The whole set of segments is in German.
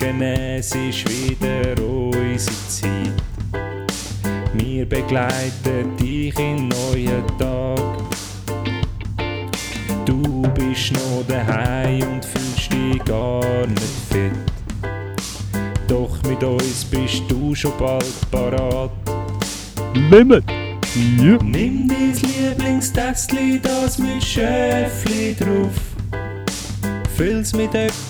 Montagmorgen, es ist wieder unsere Zeit. Wir begleiten dich in neuen Tag. Du bist noch daheim und fühlst dich gar nicht fit. Doch mit uns bist du schon bald parat. Limit! Ja. Nimm dein Lieblingstässchen, das mit Schäfli drauf. Füll's mit etwas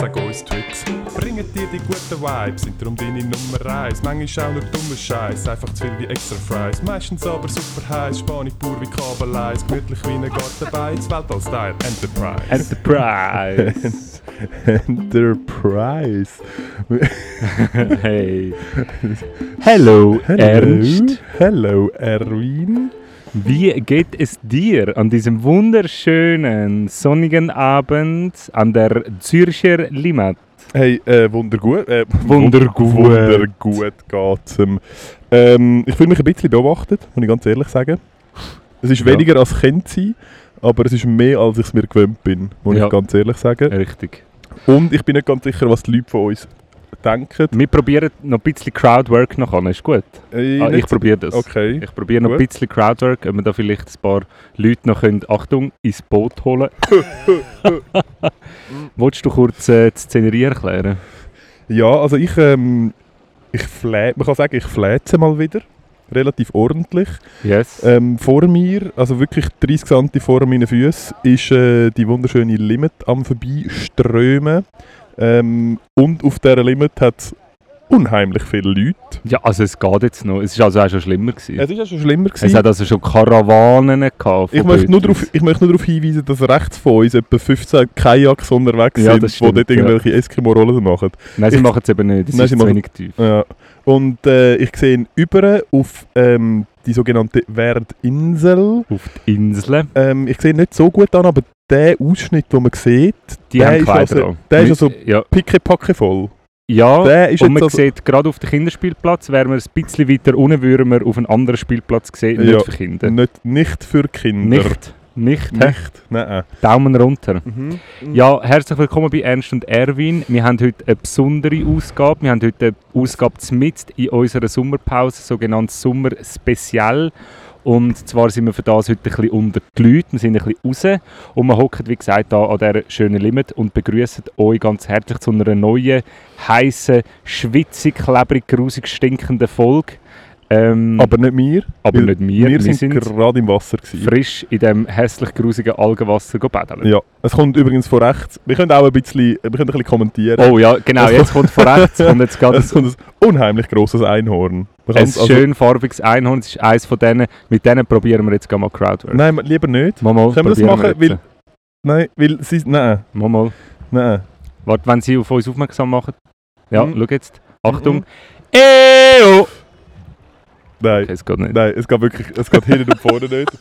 Sag uns Tricks, bringen dir die guten Vibes, sind darum deine Nummer 1. Manchmal auch nur dummer Scheiß, einfach zu viel wie extra Fries. Meistens aber super heiß, Spanisch pur wie Kabeleis, gemütlich wie ein Gartenbeiz, Weltall-Style, Enterprise. Enterprise. Enterprise. hey. Hello, Ernst. Hello, Erwin. Wie geht es dir an diesem wunderschönen sonnigen Abend an der Zürcher Limmat? Hey, äh, wundergut. Äh, Wundergut. Wundergut geht's. Ähm, ich fühle mich ein bisschen beobachtet, muss ich ganz ehrlich sagen. Es ist Ja. weniger als Kind sein, aber es ist mehr, als ich es mir gewöhnt bin, muss Ja. ich ganz ehrlich sagen. Richtig. Und ich bin nicht ganz sicher, was die Leute von uns denken. Wir probieren noch ein bisschen Crowdwork noch an, ist gut? Äh, Ah, ich probiere das. Okay. Ich probiere noch ein bisschen Crowdwork, ob wir da vielleicht ein paar Leute noch können, Achtung, ins Boot holen Wolltest du kurz äh, die Szenerie erklären? Ja, also ich, ähm, ich flä man kann sagen, ich fläze mal wieder. Relativ ordentlich. Yes. Ähm, vor mir, also wirklich 30 cm vor meinen Füßen, ist äh, die wunderschöne Limit am Vorbeiströmen. Ähm, und auf dieser Limit hat es unheimlich viele Leute. Ja, also es geht jetzt noch. Es ist also auch schon schlimmer gewesen. Es ist ja schon schlimmer Es gewesen. hat also schon Karawanen gehabt. Ich möchte, nur darauf, ich möchte nur darauf hinweisen, dass rechts von uns etwa 15 Kajaks unterwegs Ja, sind, das die dort ja. irgendwelche Eskimo-Rollen machen. Nein, sie Ich- machen es eben nicht. Es Nein, ist sie zu machen- wenig tief. Ja. Und äh, ich sehe über auf ähm, die sogenannte Werdinsel. Auf die Inseln. Ähm, ich sehe nicht so gut an, aber der Ausschnitt, den man sieht, Die Der haben ist also- der ist Mit- also- Ja, pickepacke voll. ja Der ist und man also- sieht gerade auf dem Kinderspielplatz, wären wir ein bisschen weiter unten, würden wir auf einen anderen Spielplatz sehen, nicht Ja. für Kinder. Nicht, nicht für Kinder. Nicht. Nicht. Nicht. Nein. Daumen runter. Mhm. Ja, herzlich willkommen bei Ernst und Erwin. Wir haben heute eine besondere Ausgabe. Wir haben heute eine Ausgabe mitten in unserer Sommerpause, sogenanntes Sommer-Spezial. Und zwar sind wir für das heute ein bisschen unter die Leute. Wir sind ein bisschen raus. Und wir hocken, wie gesagt, hier an dieser schönen Limit und begrüßen euch ganz herzlich zu einer neuen, heißen, schwitzig, klebrig, grusig stinkenden Folge. Ähm, Aber nicht wir. aber nicht wir. Wir, sind, gerade im Wasser. Gewesen. frisch in dem hässlich grusigen Algenwasser baden. Ja, es kommt übrigens von rechts. Wir können auch ein bisschen, wir können ein bisschen kommentieren. Oh ja, genau. Es Jetzt kommt von rechts kommt jetzt es kommt ein unheimlich grosses Einhorn. Ein also- schön farbiges Einhorn. Es ist eines von denen. Mit denen probieren wir jetzt mal Crowdwork. Nein, lieber nicht. Mal, mal, Können wir das machen? jetzt. Weil, nein, weil sie... Nein, Mal, mal. nein. Warte, wenn sie auf uns aufmerksam machen. Ja, Mhm. schau jetzt. Achtung. Mhm. Eo! Nein. Okay, es geht nicht. Nein, es geht wirklich, es geht hinten und vorne nicht.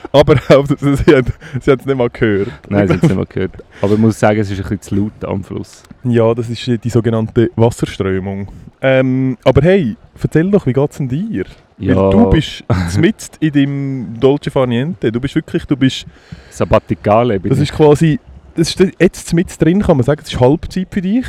Aber sie, sie haben sie haben es nicht mal gehört. Nein, sie haben es nicht mal gehört. Aber ich muss sagen, es ist ein bisschen zu laut am Fluss. Ja, das ist die sogenannte Wasserströmung. Ähm, aber hey, erzähl doch, wie geht's denn dir? Ja, Weil du bist mitten in deinem Dolce Far Niente. Du bist wirklich, du bist, Sabbaticale bin das ist quasi, das ist jetzt mit drin, kann man sagen, es ist Halbzeit für dich.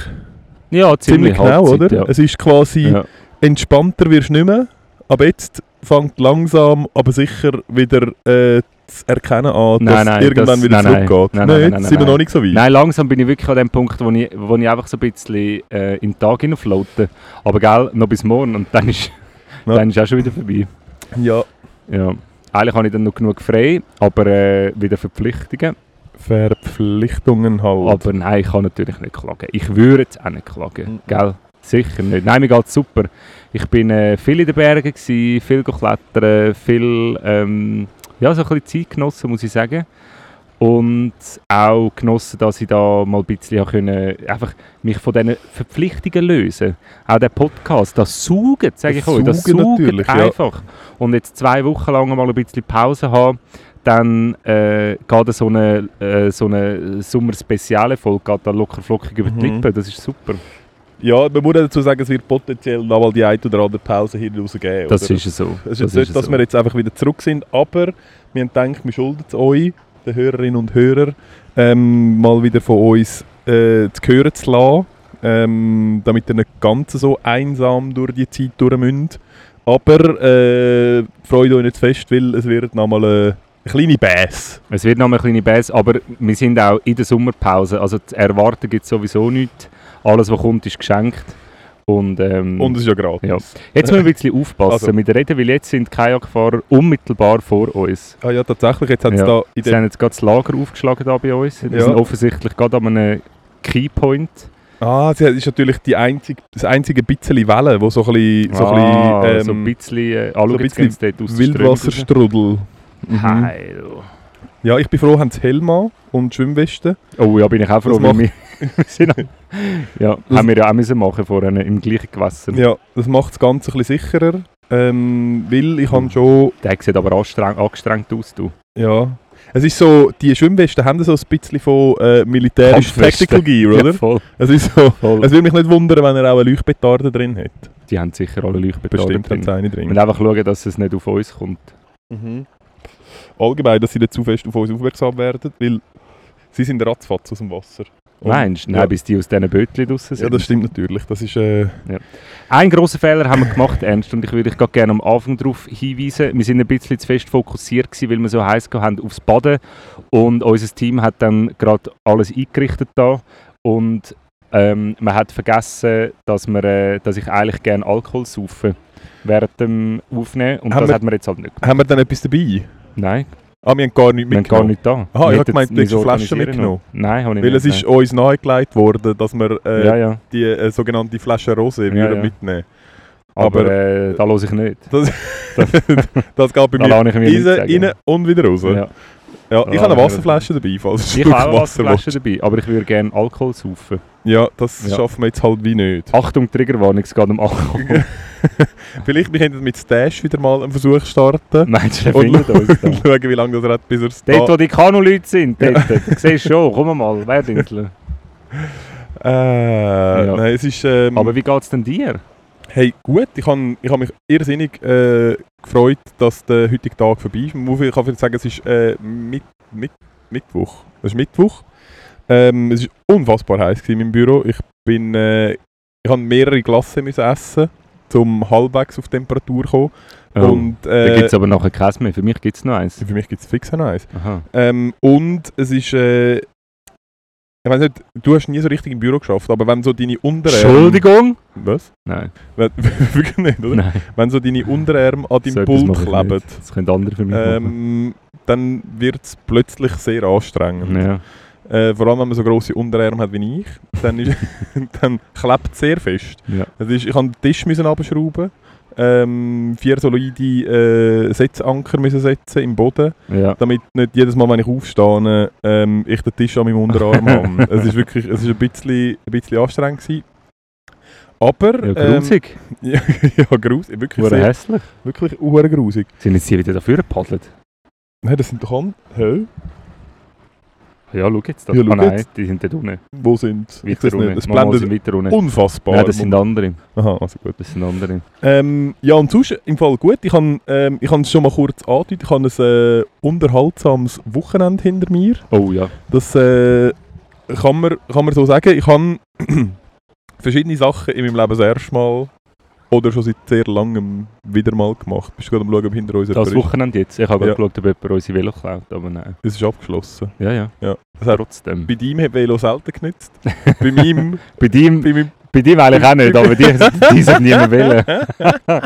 Ja, ziemlich, Ziemlich genau, Halbzeit, oder? Ja. Es ist quasi, Ja. entspannter wirst du nicht mehr, aber jetzt fängt langsam, aber sicher wieder äh, zu erkennen an, dass Nein, nein, irgendwann das- wieder nein, nein. zurückgeht. Nein, nein, nein, nein, sind wir nein. noch nicht so weit? Nein, langsam bin ich wirklich an dem Punkt, wo ich, wo ich einfach so ein bisschen äh, in den Tag hineinfloate. Aber gell, noch bis morgen und dann ist, Ja. dann ist auch schon wieder vorbei. Ja, Ja. Eigentlich habe ich dann noch genug frei, aber äh, wieder Verpflichtungen. Verpflichtungen halt. Aber nein, ich kann natürlich nicht klagen. Ich würde jetzt auch nicht klagen, Mhm. gell? Sicher nicht. Nein, mir geht super. Ich bin äh, viel in den Bergen, gewesen, viel klettern, viel ähm, ja, so ein bisschen Zeit genossen, muss ich sagen. und auch genossen, dass ich da mal ein bisschen können, einfach mich von diesen Verpflichtungen lösen Auch der Podcast, das Saugen, sage ich euch, das Saugen natürlich, ja. einfach. Und jetzt zwei Wochen lang mal ein bisschen Pause haben, dann äh, geht so eine, äh, so eine Sommer-Speziale-Folge locker flockig über die Mhm. Lippen, das ist super. Ja, man muss dazu sagen, es wird potenziell noch mal die eine oder andere Pause hier rausgeben. Das oder? ist es so. Es ist das nicht, dass so. wir jetzt einfach wieder zurück sind, aber wir haben gedacht, wir schulden es euch, den Hörerinnen und Hörern, ähm, mal wieder von uns äh, zu hören zu lassen, ähm, damit ihr nicht ganz so einsam durch die Zeit durch müsst. Aber äh, freut euch nicht fest, weil es wird nochmal äh, eine kleine Bass. Es wird noch mal eine kleine Bass, aber wir sind auch in der Sommerpause. Also zu erwarten gibt es sowieso nichts. Alles, was kommt, ist geschenkt. Und, ähm, Und es ist ja gratis. Ja. jetzt müssen wir ein bisschen aufpassen Also. mit Reden, weil jetzt sind die Kajakfahrer unmittelbar vor uns. Ah ja, tatsächlich, jetzt Ja. da in Sie haben jetzt gerade das Lager aufgeschlagen da bei uns. Wir Ja. sind offensichtlich gerade an einem Keypoint. Ah, sie ist natürlich die einzige, das einzige bisschen Welle, wo so ein bisschen... So ah, ein bisschen, so ein ähm, bisschen, äh, ah, so ein bisschen. Wildwasserstrudel. Mhm. Heil. Ja, ich bin froh, haben sie Helm an und Schwimmweste. Oh ja, bin ich auch froh, Das macht- ja, Das- haben wir ja auch müssen machen vorher im gleichen Gewässer. Ja, das macht das Ganze ein bisschen sicherer. Ähm, weil ich habe Mhm. schon... Der sieht aber angestrengt aus, du. Ja... Es ist so, die Schwimmwesten haben so ein bisschen von äh, militärisch. Tactical Gear, oder? Ja, voll, Es ist so... voll. Es würde mich nicht wundern, wenn er auch eine Leuchtbetarde drin hat. Die haben sicher alle Leuchtbetarden Bestimmt drin. eine drin. müssen einfach schauen, dass es nicht auf uns kommt. Mhm. Allgemein, dass sie nicht zu fest auf uns aufmerksam werden, weil sie sind ratzfatz aus dem Wasser. Meinst du? Nein, Ja. bis die aus diesen Bötchen draussen sind. Ja, das stimmt natürlich. Das ist... Äh, Einen grossen Fehler haben wir gemacht, Ernst, und ich würde dich gerne am Anfang darauf hinweisen. Wir sind ein bisschen zu fest fokussiert gewesen, weil wir so heiß haben aufs Baden. Und unser Team hat dann gerade alles eingerichtet da. Und ähm, man hat vergessen, dass, wir, äh, dass ich eigentlich gerne Alkohol saufe während dem Aufnehmen. Und Haben das wir- hat man jetzt halt nicht gemacht. haben wir dann etwas dabei? Nein, Ah, wir haben gar nichts wir haben gar mitgenommen. nicht da. Aha, ich habe gemeint, du hättest eine Flasche mitgenommen. Nein, habe ich Weil nicht. es ist uns nahegelegt worden, dass wir äh, nein. ja, ja. die äh, sogenannte Flasche Rosé Ja, würden mitnehmen. Aber, Aber- äh, da höre ich nicht. Das geht bei Da mir mir rein, rein und wieder raus. Ja. Ja. ich habe eine Wasserflasche dabei, falls Ich habe auch Wasser Wasserflaschen dabei, aber ich würde gerne Alkohol saufen. willst. Ja, das Ja. schaffen wir jetzt halt wie nicht. Achtung, Triggerwarnung, es geht um Alkohol. Vielleicht wir könnten mit Stash wieder mal einen Versuch starten. Meinst du, Und findet uns da? schauen, wie lange das hat, bis er es Dort, wo die Kanu-Leute sind, dort. Du siehst schon, komm mal, Werdinsel. Äh, Ja. Nein, es ist... Ähm, Aber wie geht es denn dir? Hey, gut, ich habe ich hab mich irrsinnig äh, gefreut, dass der heutige Tag vorbei ist. Man Ich kann vielleicht sagen, es ist äh, mit, mit, Mittwoch. Es ist Mittwoch. Ähm, es war unfassbar heiß in meinem Büro. Ich bin, äh, ich habe mehrere Glassen müssen essen, um halbwegs auf Temperatur zu kommen. Und Oh, da äh, gibt es aber nachher keins mehr. Für mich gibt es noch eins. für mich gibt es fix noch eins. Ähm, und es ist, äh, ich weiß nicht, du hast nie so richtig im Büro geschafft, aber wenn so deine Unterarme... Entschuldigung? Was? Nein, Wenn, wirklich nicht, oder? nein. Wenn so deine Unterarme an deinem so Pult kleben. Das können andere für mich machen. ähm, dann wird es plötzlich sehr anstrengend. Ja. Äh, vor allem, wenn man so grosse Unterarme hat wie ich, dann, ist, dann klebt es sehr fest. Ja. Ist, ich musste den Tisch müssen abschrauben, ähm, vier solide äh, Setzanker müssen setzen im Boden, ja. damit nicht jedes Mal, wenn ich aufstehe, ähm, ich den Tisch an meinem Unterarm habe. Es ist wirklich es ist ein, bisschen, ein bisschen anstrengend gewesen. Aber... Ja, ähm, grusig. ja, ja, grusig. Wirklich, sehr, hässlich. wirklich uhr grusig. Sind jetzt die wieder dafür gepaddelt? Nein, das sind doch. Hä? Ja, schau jetzt. Da. Ja, schau ah, nein, jetzt. die sind dort unten. Wo sind sie? Ich nicht. unten. Es blendet sind weiter unten. unfassbar. Nein, das sind andere. Aha, also gut. Das sind andere. Ähm, ja, und sonst im Fall gut. Ich habe ähm, ich es schon mal kurz angedeutet. Ich habe ein äh, unterhaltsames Wochenende hinter mir. Oh ja. Das äh, kann, man, kann man so sagen. Ich habe verschiedene Sachen in meinem Leben das erste Mal oder schon seit sehr langem wieder mal gemacht. Bist du gerade am schauen, ob hinter uns Das? Wochenende jetzt. Ich habe Ja. geschaut, ob jemand unsere Velo klaut, aber nein. Das ist abgeschlossen. Ja, ja. Ja. Das Trotzdem. bei deinem hat Velo selten genützt. bei meinem... Bei dem, Bei meinem bei dem eigentlich auch nicht, aber die, die sind niemand wollen.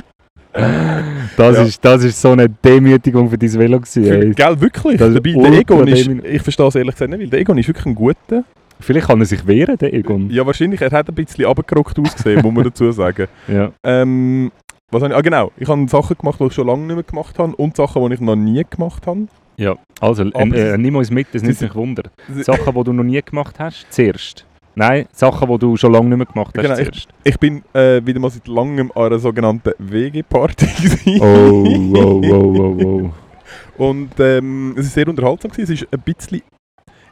Das, Ja. ist, das ist so eine Demütigung für dein Velo gewesen. Für, gell, wirklich? Das Dabei, der Egon ist, ich verstehe es ehrlich gesagt nicht, weil der Egon ist wirklich ein guter. Vielleicht kann er sich wehren, der Egon. Ja, wahrscheinlich, er hat ein bisschen abgerockt ausgesehen, muss man dazu sagen. Ja. Ähm, was habe ich, ah genau, ich habe Sachen gemacht, die ich schon lange nicht mehr gemacht habe und Sachen, die ich noch nie gemacht habe. Ja, also äh, äh, nimm uns mit, das nimmt mich Wunder. Sachen, die du noch nie gemacht hast, zuerst. Nein, Sachen, die du schon lange nicht mehr gemacht hast, Genau, zuerst. Ich bin äh, wieder mal seit langem an einer sogenannten WG-Party. Oh, wow, wow, wow, wow. Und ähm, es war sehr unterhaltsam. Gewesen. Es ist ein bisschen,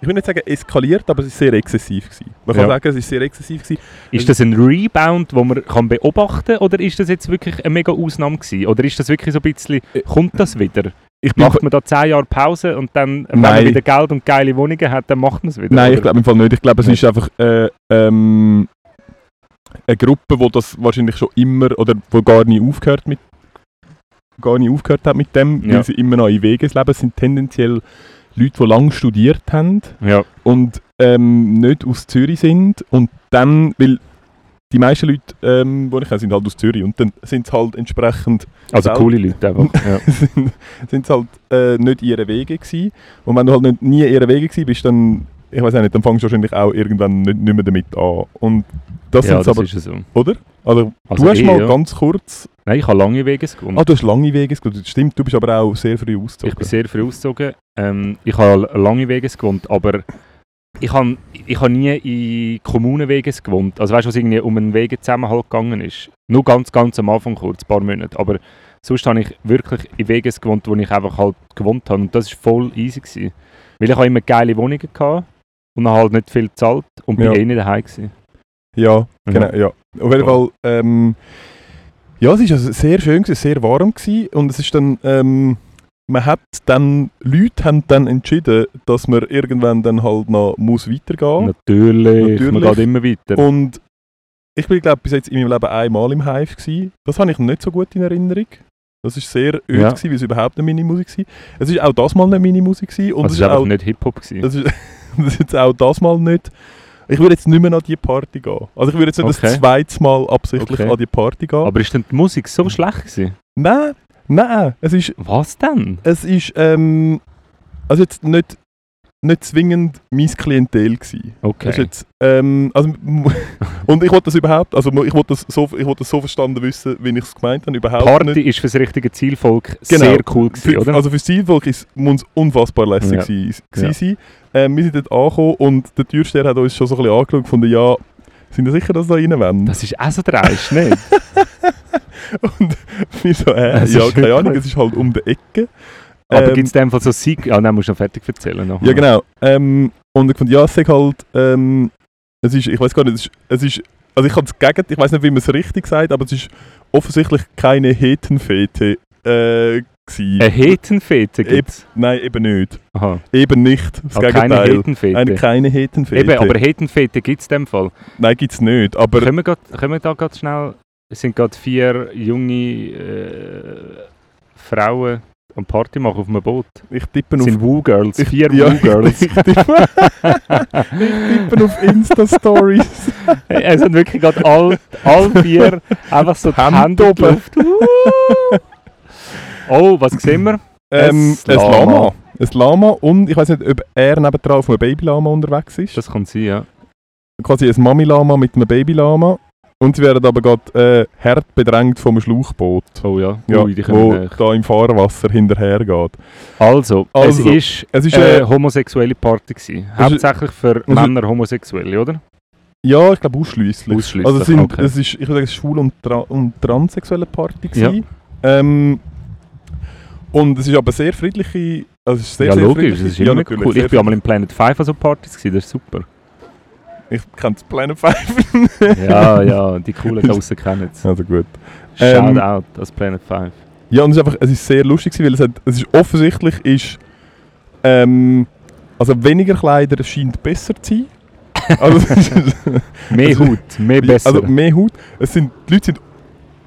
ich will nicht sagen eskaliert, aber es ist sehr exzessiv. Gewesen. Man kann Ja. sagen, es ist sehr exzessiv. Gewesen. Ist das ein Rebound, den man kann beobachten kann, oder ist das jetzt wirklich eine mega Ausnahme gewesen? Oder ist das wirklich so ein bisschen, Äh, kommt das wieder? Ich Macht man da 10 Jahre Pause und dann, wenn Nein. man wieder Geld und geile Wohnungen hat, dann macht man es wieder? nein, oder? ich glaube im Fall nicht. Ich glaube, es Nicht. ist einfach äh, ähm, eine Gruppe, die das wahrscheinlich schon immer oder wo gar nie aufgehört mit gar nie aufgehört hat mit dem, Ja. weil sie immer noch in Weges leben. Sind tendenziell Leute, die lange studiert haben Ja, und ähm, nicht aus Zürich sind und dann, weil die meisten Leute, ähm, die ich kenne, sind halt aus Zürich und dann sind es halt entsprechend also Selten. coole Leute einfach. Ja. sind, sind halt äh, nicht ihre Wege gewesen. Und wenn du halt nicht, nie ihre Wege gewesen bist, dann, ich weiß auch nicht, dann fängst du wahrscheinlich auch irgendwann nicht, nicht mehr damit an. Und das ja, das aber, ist ja so. oder? Also, Also du hast eh, mal ja. ganz kurz, Nein, ich habe lange Wege gewohnt. ah, du hast lange Wege gewohnt. Stimmt, du bist aber auch sehr früh ausgezogen. Ich bin sehr früh ausgezogen. Ähm, ich habe lange Wege gewohnt, aber ich habe ich habe nie in Kommunenwege gewohnt. Also weißt du, was irgendwie um einen Wegezusammenhalt gegangen ist? Nur ganz, ganz am Anfang kurz, ein paar Monate. Aber sonst habe ich wirklich in Wegen gewohnt, wo ich einfach halt gewohnt habe. Und das war voll easy. Gewesen. Weil ich habe immer geile Wohnungen hatte und habe halt nicht viel gezahlt und bin Ja. eh nicht daheim gewesen. Ja, Mhm. genau, ja. Auf jeden Fall, ähm, ja, es war also sehr schön, gewesen, sehr warm gewesen, und es ist dann, ähm, man hat dann, Leute haben dann entschieden, dass man irgendwann dann halt noch muss weitergehen Natürlich, man Natürlich. geht immer weiter. Und ich bin, glaube bis jetzt in meinem Leben einmal im Hive gewesen. Das habe ich nicht so gut in Erinnerung. Das war sehr öd, Ja. gewesen, weil es überhaupt nicht meine Musik war. Es ist auch das mal nicht meine Musik gewesen, und also es war auch, nicht Hip-Hop. jetzt auch das mal nicht. Ich würde jetzt nicht mehr an die Party gehen. Also ich würde jetzt nicht Okay. das zweite Mal absichtlich Okay. an die Party gehen. Aber ist denn die Musik so schlecht gewesen? nein, nein, es ist, Was denn? es ist, ähm, also jetzt nicht, nicht zwingend mein Klientel gewesen. Okay. Das ist jetzt, ähm, also, und ich wollte das überhaupt, also ich wollte das so, ich wollte das so verstanden wissen, wie ich es gemeint habe, überhaupt Party nicht. ist für das richtige Zielvolk Genau. sehr cool gewesen, Für, oder? also für das Zielvolk ist- muss es unfassbar lässig Ja. sein. Ja. sein. Ähm, wir sind dort angekommen und der Türsteher hat uns schon so ein bisschen angeschaut und gefunden, ja, sind wir sicher, dass da rein wollen? das ist auch so dreist, nicht? Und wir so, äh, ja, keine Ahnung, es ist halt um die Ecke. Aber Ähm, gibt es in dem Fall so Sieg... Ja, nein, musst du noch fertig erzählen. Nachher. Ja, genau. Ähm, und ich fand, ja, es halt, ähm, es ist, ich weiß gar nicht, es ist, es ist also ich habe es gegen, ich weiß nicht, wie man es richtig sagt, aber es ist offensichtlich keine Hetenfete äh, gewesen. Eine Hetenfete gibt es. Nein, eben nicht. Aha. Eben nicht, das Ah, keine Gegenteil. Hetenfete. Eine keine Hetenfete. Eben, aber Hetenfete gibt es in dem Fall. Nein, gibt es nicht. Aber können, wir grad, können wir da gerade schnell... Es sind gerade vier junge äh, Frauen am Party machen auf einem Boot. ich tippe Das auf... sind Woo-Girls. ich, Vier ja, Woo-Girls. Ich, tippe, ich tippe auf Insta-Stories. Es sind wirklich gerade all, all vier einfach so die Hände die oben. Oh, was sehen wir? ähm, Ein ein Lama. Lama. Ein Lama und ich weiß nicht, ob er nebendran auf einem Babylama unterwegs ist. Das kann sein, ja. quasi ein Mami-Lama mit einem Baby-Lama. Und sie werden aber gerade äh, hart bedrängt vom Schluchboot. Oh ja, Ja, Ui, die wo näher. da im Fahrwasser hinterher geht. Also, Also, es Es ist, war äh, eine homosexuelle Party. Gewesen. Ist- Hauptsächlich für ist- Männer homosexuelle, oder? ja, ich glaube ausschließlich. Ausschliesslich, Also es, sind, okay. es ist, ich würde sagen, es ist schwul- und, tra und transsexuelle Party Ja. gewesen. Ähm, und es ist aber sehr friedliche, also es ist sehr, ja, sehr logisch, friedliche. das ist immer natürlich, cool. sehr Ich bin einmal in Planet 5 an so Partys, gewesen, das ist super. Ich kenne das Planet 5. Ja, ja, die coolen draussen kennen es. Also gut. Shout Ähm, out als Planet 5. Ja, und es ist einfach, es ist sehr lustig, weil es, hat, es ist offensichtlich ist, ähm, also weniger Kleider scheint besser zu sein. Also, Mehr also- Haut, mehr besser. also mehr Haut. Es sind, die Leute sind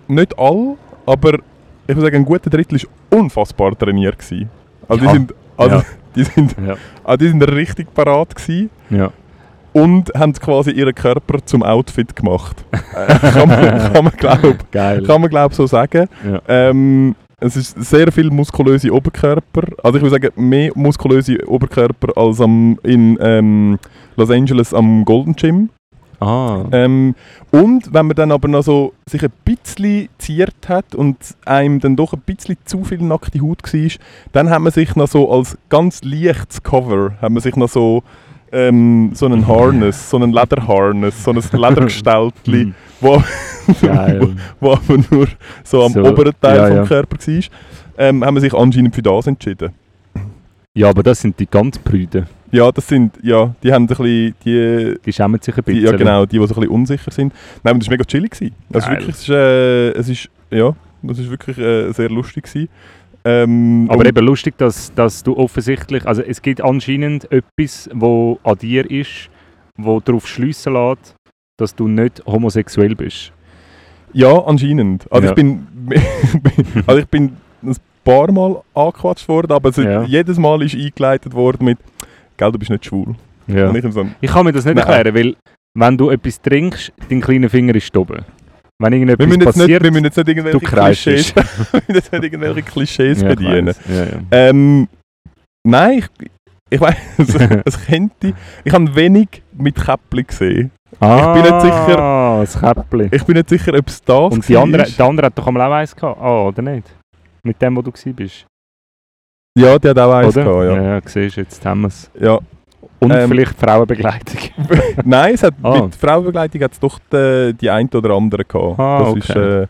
nicht alle, aber ich würde sagen, ein guter Drittel war unfassbar trainiert. Gewesen. Also, Ja. die sind, also Ja. die, sind, ja, also die sind richtig parat gewesen ja. Und haben quasi ihren Körper zum Outfit gemacht. Äh, kann man, kann man glaube Geil. kann man glaub so sagen. Ja. Ähm, es ist sehr viel muskulöse Oberkörper. Also ich würde sagen, mehr muskulöse Oberkörper als am, in ähm, Los Angeles am Golden Gym. Ah. Ähm, und wenn man dann aber noch so sich ein bisschen ziert hat und einem dann doch ein bisschen zu viel nackte Haut war, dann hat man sich noch so als ganz leichtes Cover, hat man sich noch so, ähm, so einen Harness, so einen Lederharness, so ein Ledergestaltli, wo, Geil. wo aber nur so am So, oberen Teil ja, vom ja. Körper war, ähm, haben wir sich anscheinend für das entschieden. Ja, aber das sind die ganz Prüden. Ja, das sind, ja, die haben ein bisschen, die, Die schämen sich ein Die, bisschen. ja genau, die, die so ein bisschen unsicher sind. Nein, aber das war mega chillig. Also wirklich, es ist, äh, es ist, ja, das ist wirklich äh, sehr lustig gewesen. Ähm, Aber eben lustig, dass, dass du offensichtlich, also es gibt anscheinend etwas, wo an dir ist, wo darauf schliessen lässt, dass du nicht homosexuell bist. Ja, anscheinend. Also Ja. ich bin, also ich bin ein paar Mal angequatscht worden, aber es, Ja. jedes Mal ist eingeleitet worden mit, gell, du bist nicht schwul. Ja. Ich kann mir das nicht Nein. erklären, weil wenn du etwas trinkst, dein kleiner Finger ist oben. Wenn wir irgendetwas müssen, jetzt nicht, passiert, wir müssen jetzt nicht irgendwelche. Klischees, wir nicht irgendwelche Klischees Ja, ich bedienen. Ja, ja. Ähm, nein, ich, ich weiß, es könnte. Ich habe wenig mit Käppli gesehen. Ah, bin nicht sicher- das Käppli. Ich bin nicht sicher, ob es das Und die andere, der andere hat doch einmal auch eins gehabt. Ah, oder nicht? Mit dem, wo du bist. Ja, die hat auch eins Oder? gehabt, ja. ja, siehst du, jetzt haben wir es. ja. Und Ähm, vielleicht Frauenbegleitung. Nein, es hat, Ah. mit Frauenbegleitung hat es doch die, die eine oder andere gehabt. Ah, das okay. ist, äh,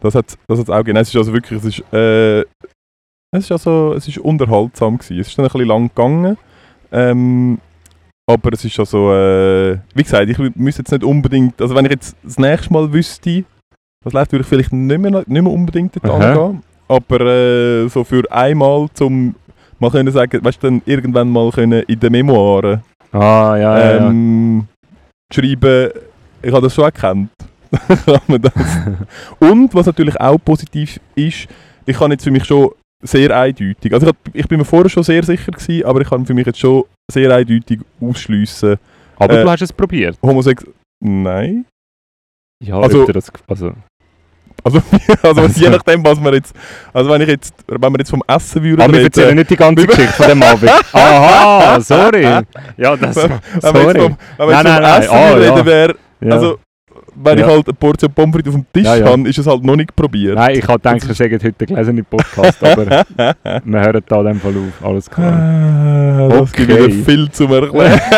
das hat das hat's auch gegeben. Es ist also wirklich, es ist, äh, es ist also, es ist unterhaltsam gewesen. Es ist dann ein bisschen lang gegangen. Ähm, aber es ist also, äh, wie gesagt, ich müsste jetzt nicht unbedingt, also wenn ich jetzt das nächste Mal wüsste, was läuft, würde ich vielleicht nicht mehr, nicht mehr unbedingt dort Aha. angehen. Aber äh, so für einmal zum mal können sagen, weißt du, dann irgendwann mal können in den Memoiren Ah, ja, ja, ja. ähm, schreiben, ich habe das schon erkannt. Und was natürlich auch positiv ist, ich kann jetzt für mich schon sehr eindeutig, also ich, hab, ich bin mir vorher schon sehr sicher gewesen, aber ich kann für mich jetzt schon sehr eindeutig ausschliessen, Aber äh, du hast es probiert. Homosex... Nein. Ja, also- das, also, Also, also Also- je nachdem, was man jetzt, also wenn ich jetzt, wenn wir jetzt vom Essen würden aber wir erzählen nicht die ganze Wir- Geschichte von dem Abend. Aha, sorry. Ja, das, wenn wir jetzt vom, wenn wir Nein, jetzt vom nein, nein. Essen Ah, ja. reden, wäre, Ja. also wenn Ja. ich halt eine Portion Pommes frites auf dem Tisch Ja, ja. habe, ist es halt noch nicht probiert. Nein, ich habe gedacht, wir sagen heute einen gelesenen Podcast, aber wir hören da dem Fall auf. Alles klar. Ah, das gibt Okay. wieder viel zum Erklären.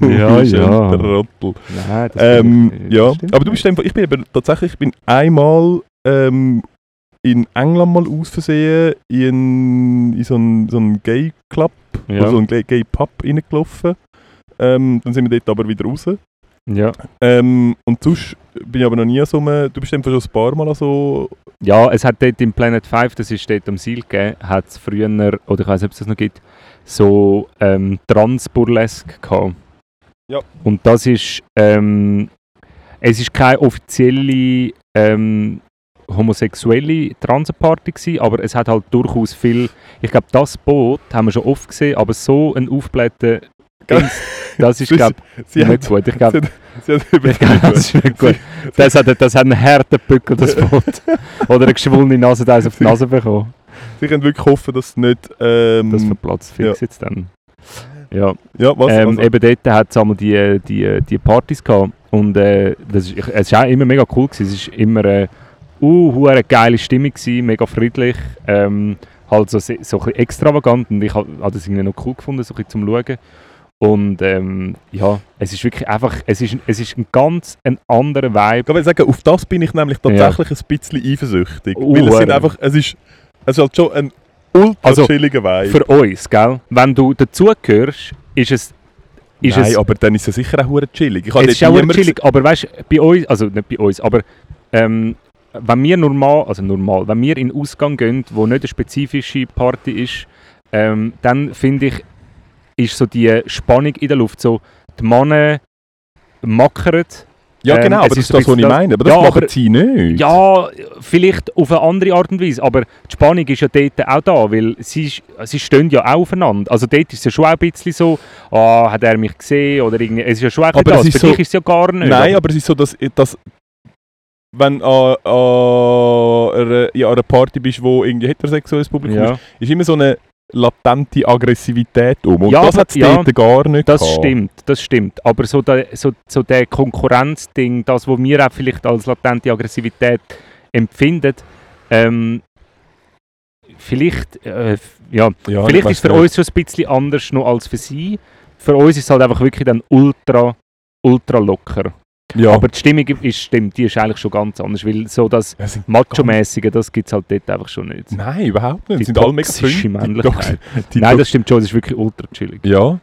Du Ja, bist ja. ein Trottel. Nein, das Ähm, ja, aber du bist einfach, ich bin eben tatsächlich, ich bin einmal ähm, in England mal aus Versehen in, in so einen so einen Gay Club, Ja. oder so einen Gay Gay Pub reingelaufen. Ähm, dann sind wir dort aber wieder raus. ja. Ähm, und sonst bin ich aber noch nie so einem, du bist einfach schon ein paar Mal so, ja, es hat dort im Planet 5, das ist dort am Ziel gegeben, hat es früher, oder ich weiß nicht, ob es das noch gibt, so ähm, Trans-Burlesque gehabt. Ja. Und das ist, ähm, es ist keine offizielle ähm, homosexuelle Transparty gewesen, aber es hat halt durchaus viel, ich glaube, das Boot haben wir schon oft gesehen, aber so ein aufgeblähten Dings, das ist, glaube ich, nicht gut. Ich glaube, das ist nicht gut. Das hat, das hat einen harten Bückel, das Boot. Oder eine geschwollene Nase, eins auf die Nase bekommen. Sie können wirklich hoffen, dass es nicht, ähm, Das verplatzt fix jetzt dann. Ja, ja, was, ähm, also, eben dort hat es einmal die, die, die Partys gehabt. Und äh, das ist, es war auch immer mega cool. Gewesen. Es war immer eine uh, hure geile Stimmung, gewesen, mega friedlich. Ähm, halt so, so ein bisschen extravagant. Und ich habe hab das irgendwie noch cool gefunden, so ein bisschen zum Schauen. Und ähm, ja, es ist wirklich einfach, es ist, es ist ein ganz ein anderer Vibe. Ich will sagen, auf das bin ich nämlich tatsächlich ein bisschen eifersüchtig. Uh, weil es sind einfach, es ist, es ist halt schon ein ultra Also, chilliger Vibe. Für uns, gell? Wenn du dazugehörst, ist es... Ist Nein, es aber dann ist es sicher auch hure chillig. Ich es ist auch chillig, aber weißt du, bei uns, also nicht bei uns, aber ähm, wenn wir normal, also normal, wenn wir in den Ausgang gehen, wo nicht eine spezifische Party ist, ähm, dann finde ich, ist so die Spannung in der Luft, so die Männer mackern, Ja, ähm, genau, es aber das ist das, was ich meine. Aber das Ja, machen sie nicht. ja, vielleicht auf eine andere Art und Weise, aber die Spannung ist ja dort auch da, weil sie, sie stehen ja auch aufeinander. Also dort ist es ja schon auch ein bisschen so, ah, hat er mich gesehen oder irgendwie, es ist ja schon Aber das. ist Für so- dich ist es ja gar nicht. Nein, aber es ist so, dass, dass wenn an, an, einer, ja, an einer Party bist, wo irgendwie heterosexuelles Publikum ja. ist, ist immer so eine latente Aggressivität um. Und Ja, das hat es ja, gar nicht Das gehabt. stimmt, das stimmt. Aber so der, so, so der Konkurrenzding, das, was wir auch vielleicht als latente Aggressivität empfinden, ähm, vielleicht, äh, ja, Ja, vielleicht ich ist es für weiss uns schon ein bisschen anders noch als für sie. Für uns ist es halt einfach wirklich dann ultra, ultra locker. Ja, Aber die Stimmung ist, stimmt, die ist eigentlich schon ganz anders, weil so das Ja, Macho-mäßige, das gibt es halt dort einfach schon nicht. Nein, überhaupt nicht. Die sind alle mega. Männlichkeit. Die Nein, das stimmt schon, es ist wirklich ultra chillig. Ja,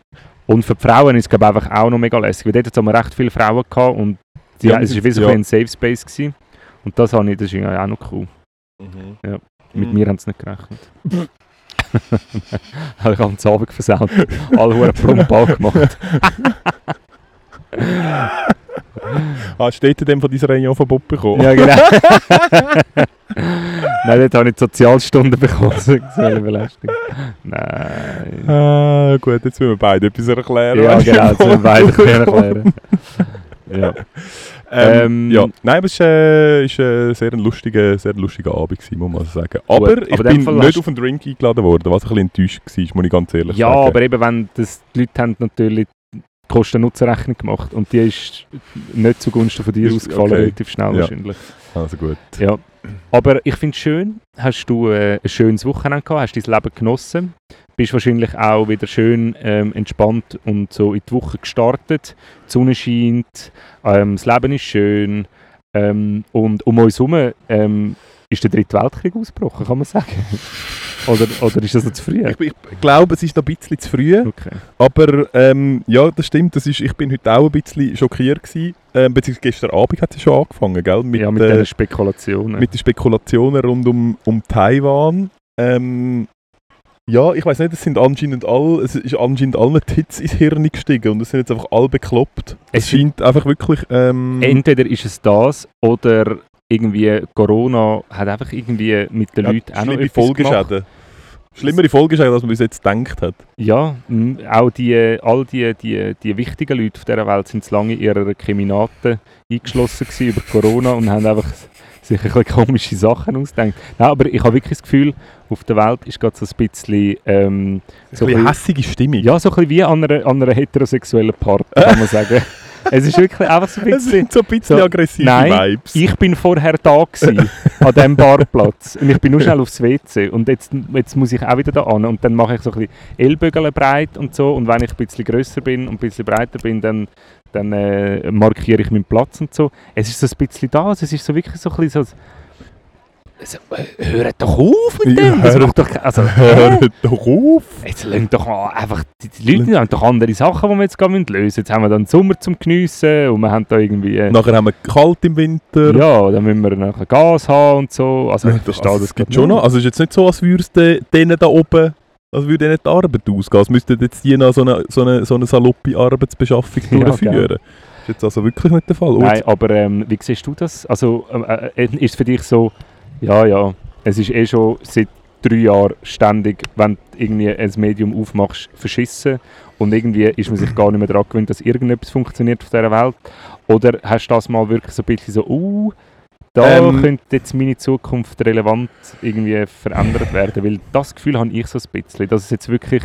Und für die Frauen ist es glaube ich, einfach auch noch mega lässig, weil dort haben wir recht viele Frauen gehabt und die, Ja, es war wie so sind- ein, Safe Space. Gewesen. Und das, habe ich, das ist auch noch cool. Ja. Mit Mhm. mir haben sie nicht gerechnet. Habe ich am Abend versaut. Alle Huren plump angemacht. Ah, steht denn von dieser Region Verbot bekommen? ja, genau. Nein, dort habe ich die Sozialstunden bekommen. Sexuelle Belästigung. Nein. Ah, gut, jetzt müssen wir beide etwas erklären. Ja, genau, das müssen wir beide können erklären. Ja. Ähm, Ähm, ja, nein, aber es war äh, ist, äh, sehr ein lustiger, sehr lustiger Abend, gewesen, muss man so sagen. Aber ich aber dem bin nicht hast- auf einen Drink eingeladen worden, was ein bisschen enttäuscht war, muss ich ganz ehrlich Ja, sagen. aber eben, wenn das, die Leute haben natürlich Kosten-Nutzen-Rechnung gemacht und die ist nicht zugunsten von dir ausgefallen, okay. relativ schnell Ja. wahrscheinlich. Also gut. Ja. Aber ich finde es schön, hast du äh, ein schönes Wochenende gehabt, hast dein Leben genossen, bist wahrscheinlich auch wieder schön ähm, entspannt und so in die Woche gestartet. Die Sonne scheint, ähm, das Leben ist schön ähm, und um uns herum ähm, ist der dritte Weltkrieg ausgebrochen, kann man sagen. oder, oder ist das noch zu früh? Ich, ich glaube, es ist noch ein bisschen zu früh, Okay. aber ähm, ja, das stimmt. Das ist, ich bin heute auch ein bisschen schockiert gewesen. Ähm, beziehungsweise gestern Abend hat es schon angefangen, gell? Mit, ja, mit äh, diesen Spekulationen. mit den Spekulationen rund um, um Taiwan. Ähm, ja, ich weiß nicht, es sind anscheinend all, es ist anscheinend allen Hits ins Hirn gestiegen und es sind jetzt einfach alle bekloppt. Es, Es scheint einfach wirklich. Ähm, Entweder ist es das oder irgendwie Corona hat einfach irgendwie mit den ja, Leuten auch noch etwas gemacht. Schlimmere Folgeschäden, als man bis jetzt gedacht hat. Ja, auch die, all die, die, die wichtigen Leute auf dieser Welt sind zu lange in ihrer Kriminate eingeschlossen gewesen über Corona und haben einfach sich ein bisschen komische Sachen ausgedacht. Nein, aber ich habe wirklich das Gefühl, auf der Welt ist gerade so ein bisschen, ähm, so ein eine bisschen- hässige Stimmung. ja, so ein bisschen wie an einer, an einer heterosexuellen Party, kann man sagen. Es ist wirklich einfach so ein Es bisschen... sind so ein bisschen So, aggressive nein, Vibes. Ich bin vorher da gewesen, an diesem Barplatz und ich bin nur schnell aufs WC und jetzt, jetzt muss ich auch wieder da an. Und dann mache ich so ein bisschen Ellbögel breit und so. Und wenn ich ein bisschen grösser bin und ein bisschen breiter bin, dann, dann äh, markiere ich meinen Platz und so. Es ist so ein bisschen das, es ist so wirklich so ein bisschen so... so äh, hört doch auf mit Ja, dem! Das hört- doch, also? Hört doch auf! Jetzt lassen doch mal einfach, die, Leute haben doch andere Sachen, die wir jetzt gerade lösen müssen. Jetzt haben wir dann Sommer zum Geniessen und wir haben da irgendwie... Äh, Nachher haben wir kalt im Winter. ja, dann müssen wir nachher Gas haben und so. Also ich verstehe also, das es gibt schon noch. Also es ist jetzt nicht so, als würde es de- denen da oben, als würde denen die Arbeit ausgehen. Als müssten jetzt die noch so eine, so eine, so eine saloppe Arbeitsbeschaffung Ja, durchführen. das ist jetzt also wirklich nicht der Fall. Oh, Nein, aber ähm, wie siehst du das? Also äh, äh, ist es für dich so, ja, ja, es ist eh schon seit drei Jahren ständig, wenn du irgendwie ein Medium aufmachst, verschissen und irgendwie ist man sich gar nicht mehr daran gewöhnt, dass irgendetwas funktioniert auf dieser Welt. Oder hast du das mal wirklich so ein bisschen so, uh, da Ähm. könnte jetzt meine Zukunft relevant irgendwie verändert werden? Weil das Gefühl habe ich so ein bisschen, dass es jetzt wirklich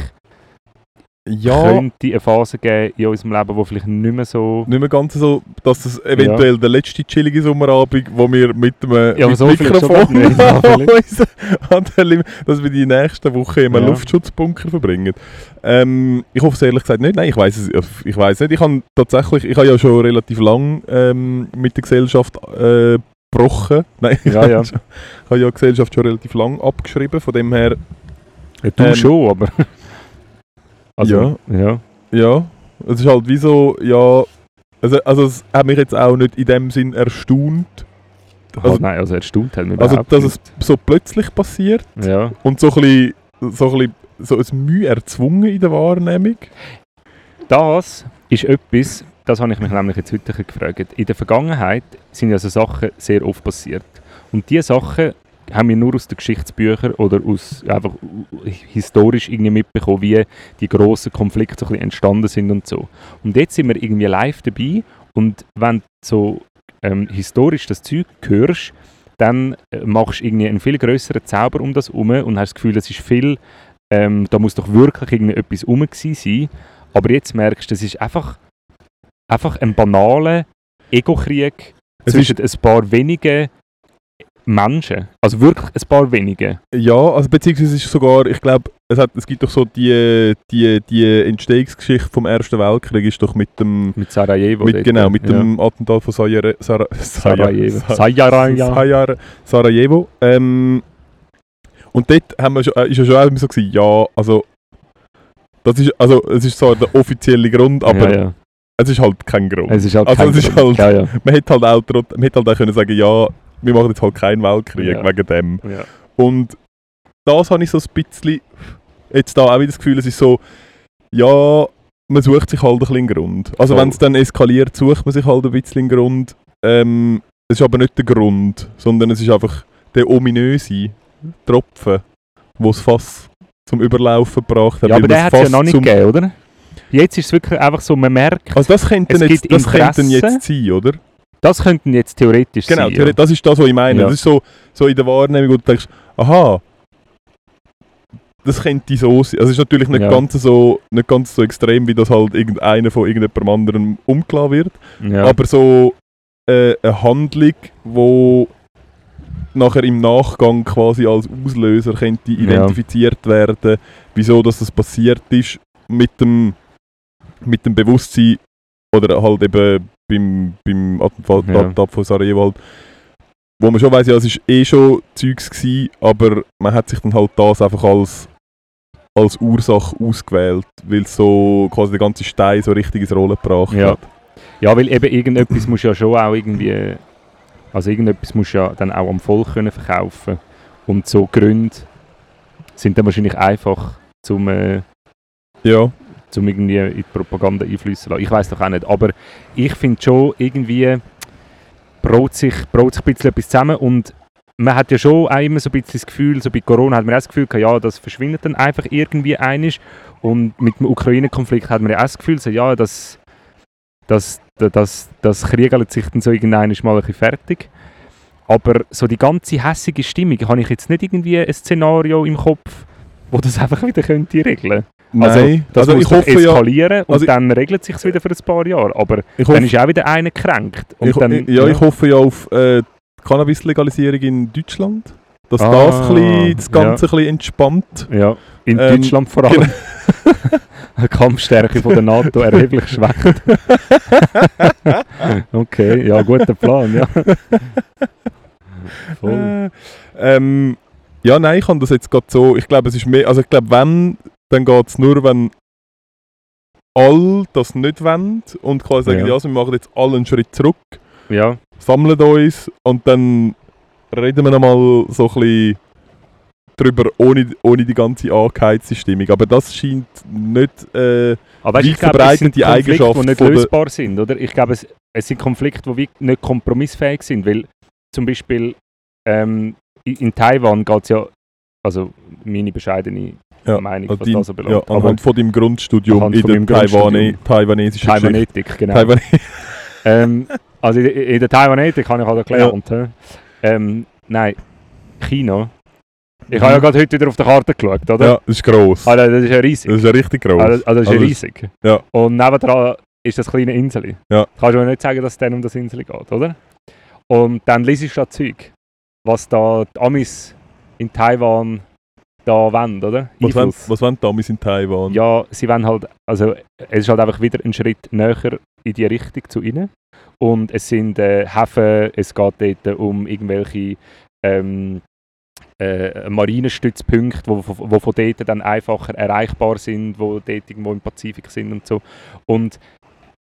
ja, könnte eine Phase geben in unserem Leben, wo vielleicht nicht mehr so... nicht mehr ganz so, dass das eventuell der letzte chillige Sommerabend, wo wir mit dem Ja, mit so Mikrofon nicht, ja, dass wir die nächsten Wochen im Ja. Luftschutzbunker verbringen. Ähm, ich hoffe es ehrlich gesagt nicht. Nein, ich weiß es ich weiß nicht. Ich habe tatsächlich, ich habe ja schon relativ lang ähm, mit der Gesellschaft äh, gebrochen. Nein, ich Ja, habe ja. schon- ich habe ja die Gesellschaft schon relativ lang abgeschrieben. Von dem her, Ja, du Ähm, schon, aber... Also, ja. ja, es ist halt wie so, ja, also, also es hat mich jetzt auch nicht in dem Sinn erstaunt, Also, Also- nein, also erstaunt hat mich also dass nicht. es so plötzlich passiert Ja. und so ein bisschen, so ein bisschen so ein Mühe erzwungen in der Wahrnehmung. Das ist etwas, das habe ich mich nämlich jetzt heute gefragt. In der Vergangenheit sind ja so Sachen sehr oft passiert. Und diese Sachen haben wir nur aus den Geschichtsbüchern oder aus einfach historisch irgendwie mitbekommen, wie die grossen Konflikte so ein bisschen entstanden sind und so. Und jetzt sind wir irgendwie live dabei und wenn du so ähm, historisch das Zeug hörst, dann äh, machst du irgendwie einen viel größeren Zauber um das herum und hast das Gefühl, es ist viel ähm, da muss doch wirklich irgendwie etwas rum gewesen sein. Aber jetzt merkst du, das ist einfach, einfach ein banaler Ego-Krieg Es zwischen ein paar wenigen Menschen. Also wirklich ein paar wenige. Ja, also beziehungsweise ist sogar, ich glaube, es, hat- es gibt doch so die, die, die Entstehungsgeschichte vom Ersten Weltkrieg ist doch mit dem, Mit Sarajevo. mit, genau, mit ja. dem Attentat von Sarajevo. Sara, Sarajevo. Sa- Sarajevo. Sarajevo. Sarajevo. Ähm, und dort haben wir schon, äh, ist ja schon immer so gewesen, ja, also das ist, also es ist zwar der offizielle Grund, aber ja, ja. es ist halt kein Grund. Es ist halt Also kein es ist Grund. halt- Ja, ja. Man hätte halt auch, man hätte halt auch können sagen, ja, wir machen jetzt halt keinen Weltkrieg Ja. wegen dem. ja. Und das habe ich so ein bisschen, jetzt da auch wieder das Gefühl, es ist so, ja, man sucht sich halt ein bisschen einen Grund. Also Voll. wenn es dann eskaliert, sucht man sich halt ein bisschen einen Grund. Ähm, es ist aber nicht der Grund, sondern es ist einfach der ominöse Tropfen, wo es fast zum Überlaufen gebracht hat. ja, aber der hat es ja noch nicht gegeben, oder? Jetzt ist es wirklich einfach so, man merkt, Also das könnte Es jetzt, das könnte jetzt sein, oder? Das könnten jetzt theoretisch Genau, sein. theoretisch- das ist das, was ich meine. Ja. Das ist so, so in der Wahrnehmung, wo du denkst, aha, das könnte so sein. Also es ist natürlich nicht, Ja. ganz so, nicht ganz so extrem, wie das halt irgendeiner von irgendjemand anderem umgelassen wird. Ja. ja. Aber so äh, eine Handlung, wo nachher im Nachgang quasi als Auslöser könnte identifiziert werden, wieso dass das passiert ist, mit dem, mit dem Bewusstsein oder halt eben beim, beim Attentat Ja. Attentat von Sarajevo halt, wo man schon weiss, ja, es ist eh schon Zeugs gewesen, aber man hat sich dann halt das einfach als als Ursache ausgewählt, weil so quasi der ganze Stein so richtig ins Rollen gebracht Ja. hat. ja, weil eben irgendetwas muss ja schon auch irgendwie, also irgendetwas muss ja dann auch am Volk können verkaufen und so Gründe sind dann wahrscheinlich einfach zum, äh, Ja. Zum irgendwie in die Propaganda einfließen lassen. Ich weiß doch auch nicht, aber ich finde schon irgendwie braut sich, braut sich ein bisschen etwas zusammen und man hat ja schon auch immer so ein bisschen das Gefühl, so bei Corona hat man auch das Gefühl, ja, das verschwindet dann einfach irgendwie einig und mit dem Ukraine-Konflikt hat man ja auch das Gefühl, so, ja, das, das, das, das, kriegelt sich dann so irgendwann mal ein bisschen fertig. Aber so die ganze hässige Stimmung, habe ich jetzt nicht irgendwie ein Szenario im Kopf, wo das einfach wieder könnte regeln Also, Nein, Das also muss ich hoffe ja, eskalieren und also- dann regelt sich wieder für ein paar Jahre. Aber ich dann hoffe, ist auch wieder einer gekränkt. Und ich, dann, ja, ich hoffe ja auf äh, die Cannabis-Legalisierung in Deutschland, dass Ah, das, bisschen, das Ganze ja. ein bisschen entspannt. Ja, in Ähm, Deutschland vor allem. Die Kampfstärke von der NATO erheblich schwächt. okay, ja, guter Plan, ja. Voll. Äh, ähm, ja, nein, ich kann das jetzt gerade so. Ich glaube, es ist mehr. Also, ich glaube, wenn, dann geht es nur, wenn all das nicht wollen und quasi sagen, Ja. ja, also wir machen jetzt alle einen Schritt zurück, Ja, sammeln uns und dann reden wir nochmal so ein bisschen drüber, ohne, ohne die ganze angeheizte Stimmung. Aber das scheint nicht. Äh, aber Weit ich glaube, es sind verbreitete Konflikte, Eigenschaft die nicht lösbar sind. Oder? Ich glaube, es, es sind Konflikte, die nicht kompromissfähig sind. Weil zum Beispiel ähm, in, in Taiwan geht es ja, also meine bescheidene Ja, Meinung, also was dein- das ja, belangt. aber anhand von deinem Grundstudium in der Taiwane taiwanesischen. Taiwanetik, genau. Taiwan ähm, also in, in der Taiwanetik habe ich halt gelernt. hä? Ähm, nein, China. Ich habe ja gerade heute wieder auf der Karte geschaut, oder? ja, das ist gross. Also, das ist ja riesig. Das ist ja richtig gross. Also, also das ist ja Also, riesig. ja. Und nebendran ist das kleine Insel. Ja. Kannst du mir nicht sagen, dass es dann um das Insel geht, oder? Und dann liest du da Zeug, was da die Amis in Taiwan da wollen, oder? was, wollen, was wollen die Amis in Taiwan? Ja, sie wollen halt, also es ist halt einfach wieder ein Schritt näher in die Richtung zu ihnen. Und es sind äh, Häfen, es geht dort um irgendwelche ähm, äh, Marinestützpunkte, wo, wo, wo von dort dann einfacher erreichbar sind, wo dort irgendwo im Pazifik sind und so. Und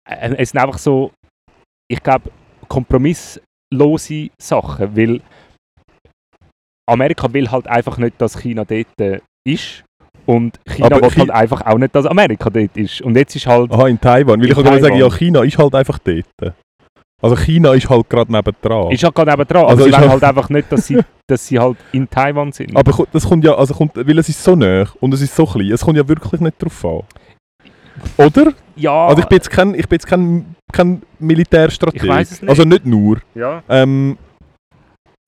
äh, es sind einfach so, ich glaube, kompromisslose Sachen, weil Amerika will halt einfach nicht, dass China dort äh, ist. Und China Aber will Chi- halt einfach auch nicht, dass Amerika dort ist. Und jetzt ist halt. Aha, in Taiwan. Weil In ich kann sagen, ja. China ist halt einfach dort. Also China ist halt gerade nebendran. Ist halt gerade neben dran. Also aber sie wollen halt- einfach nicht, dass sie, dass sie halt in Taiwan sind. aber das kommt ja, also kommt, weil es ist so nah und es ist so klein, es kommt ja wirklich nicht drauf an. Oder? ja, Also ich bin jetzt kein, ich bin jetzt kein, kein Militärstrateg. Ich weiss es nicht. Also nicht nur. ja, Ähm,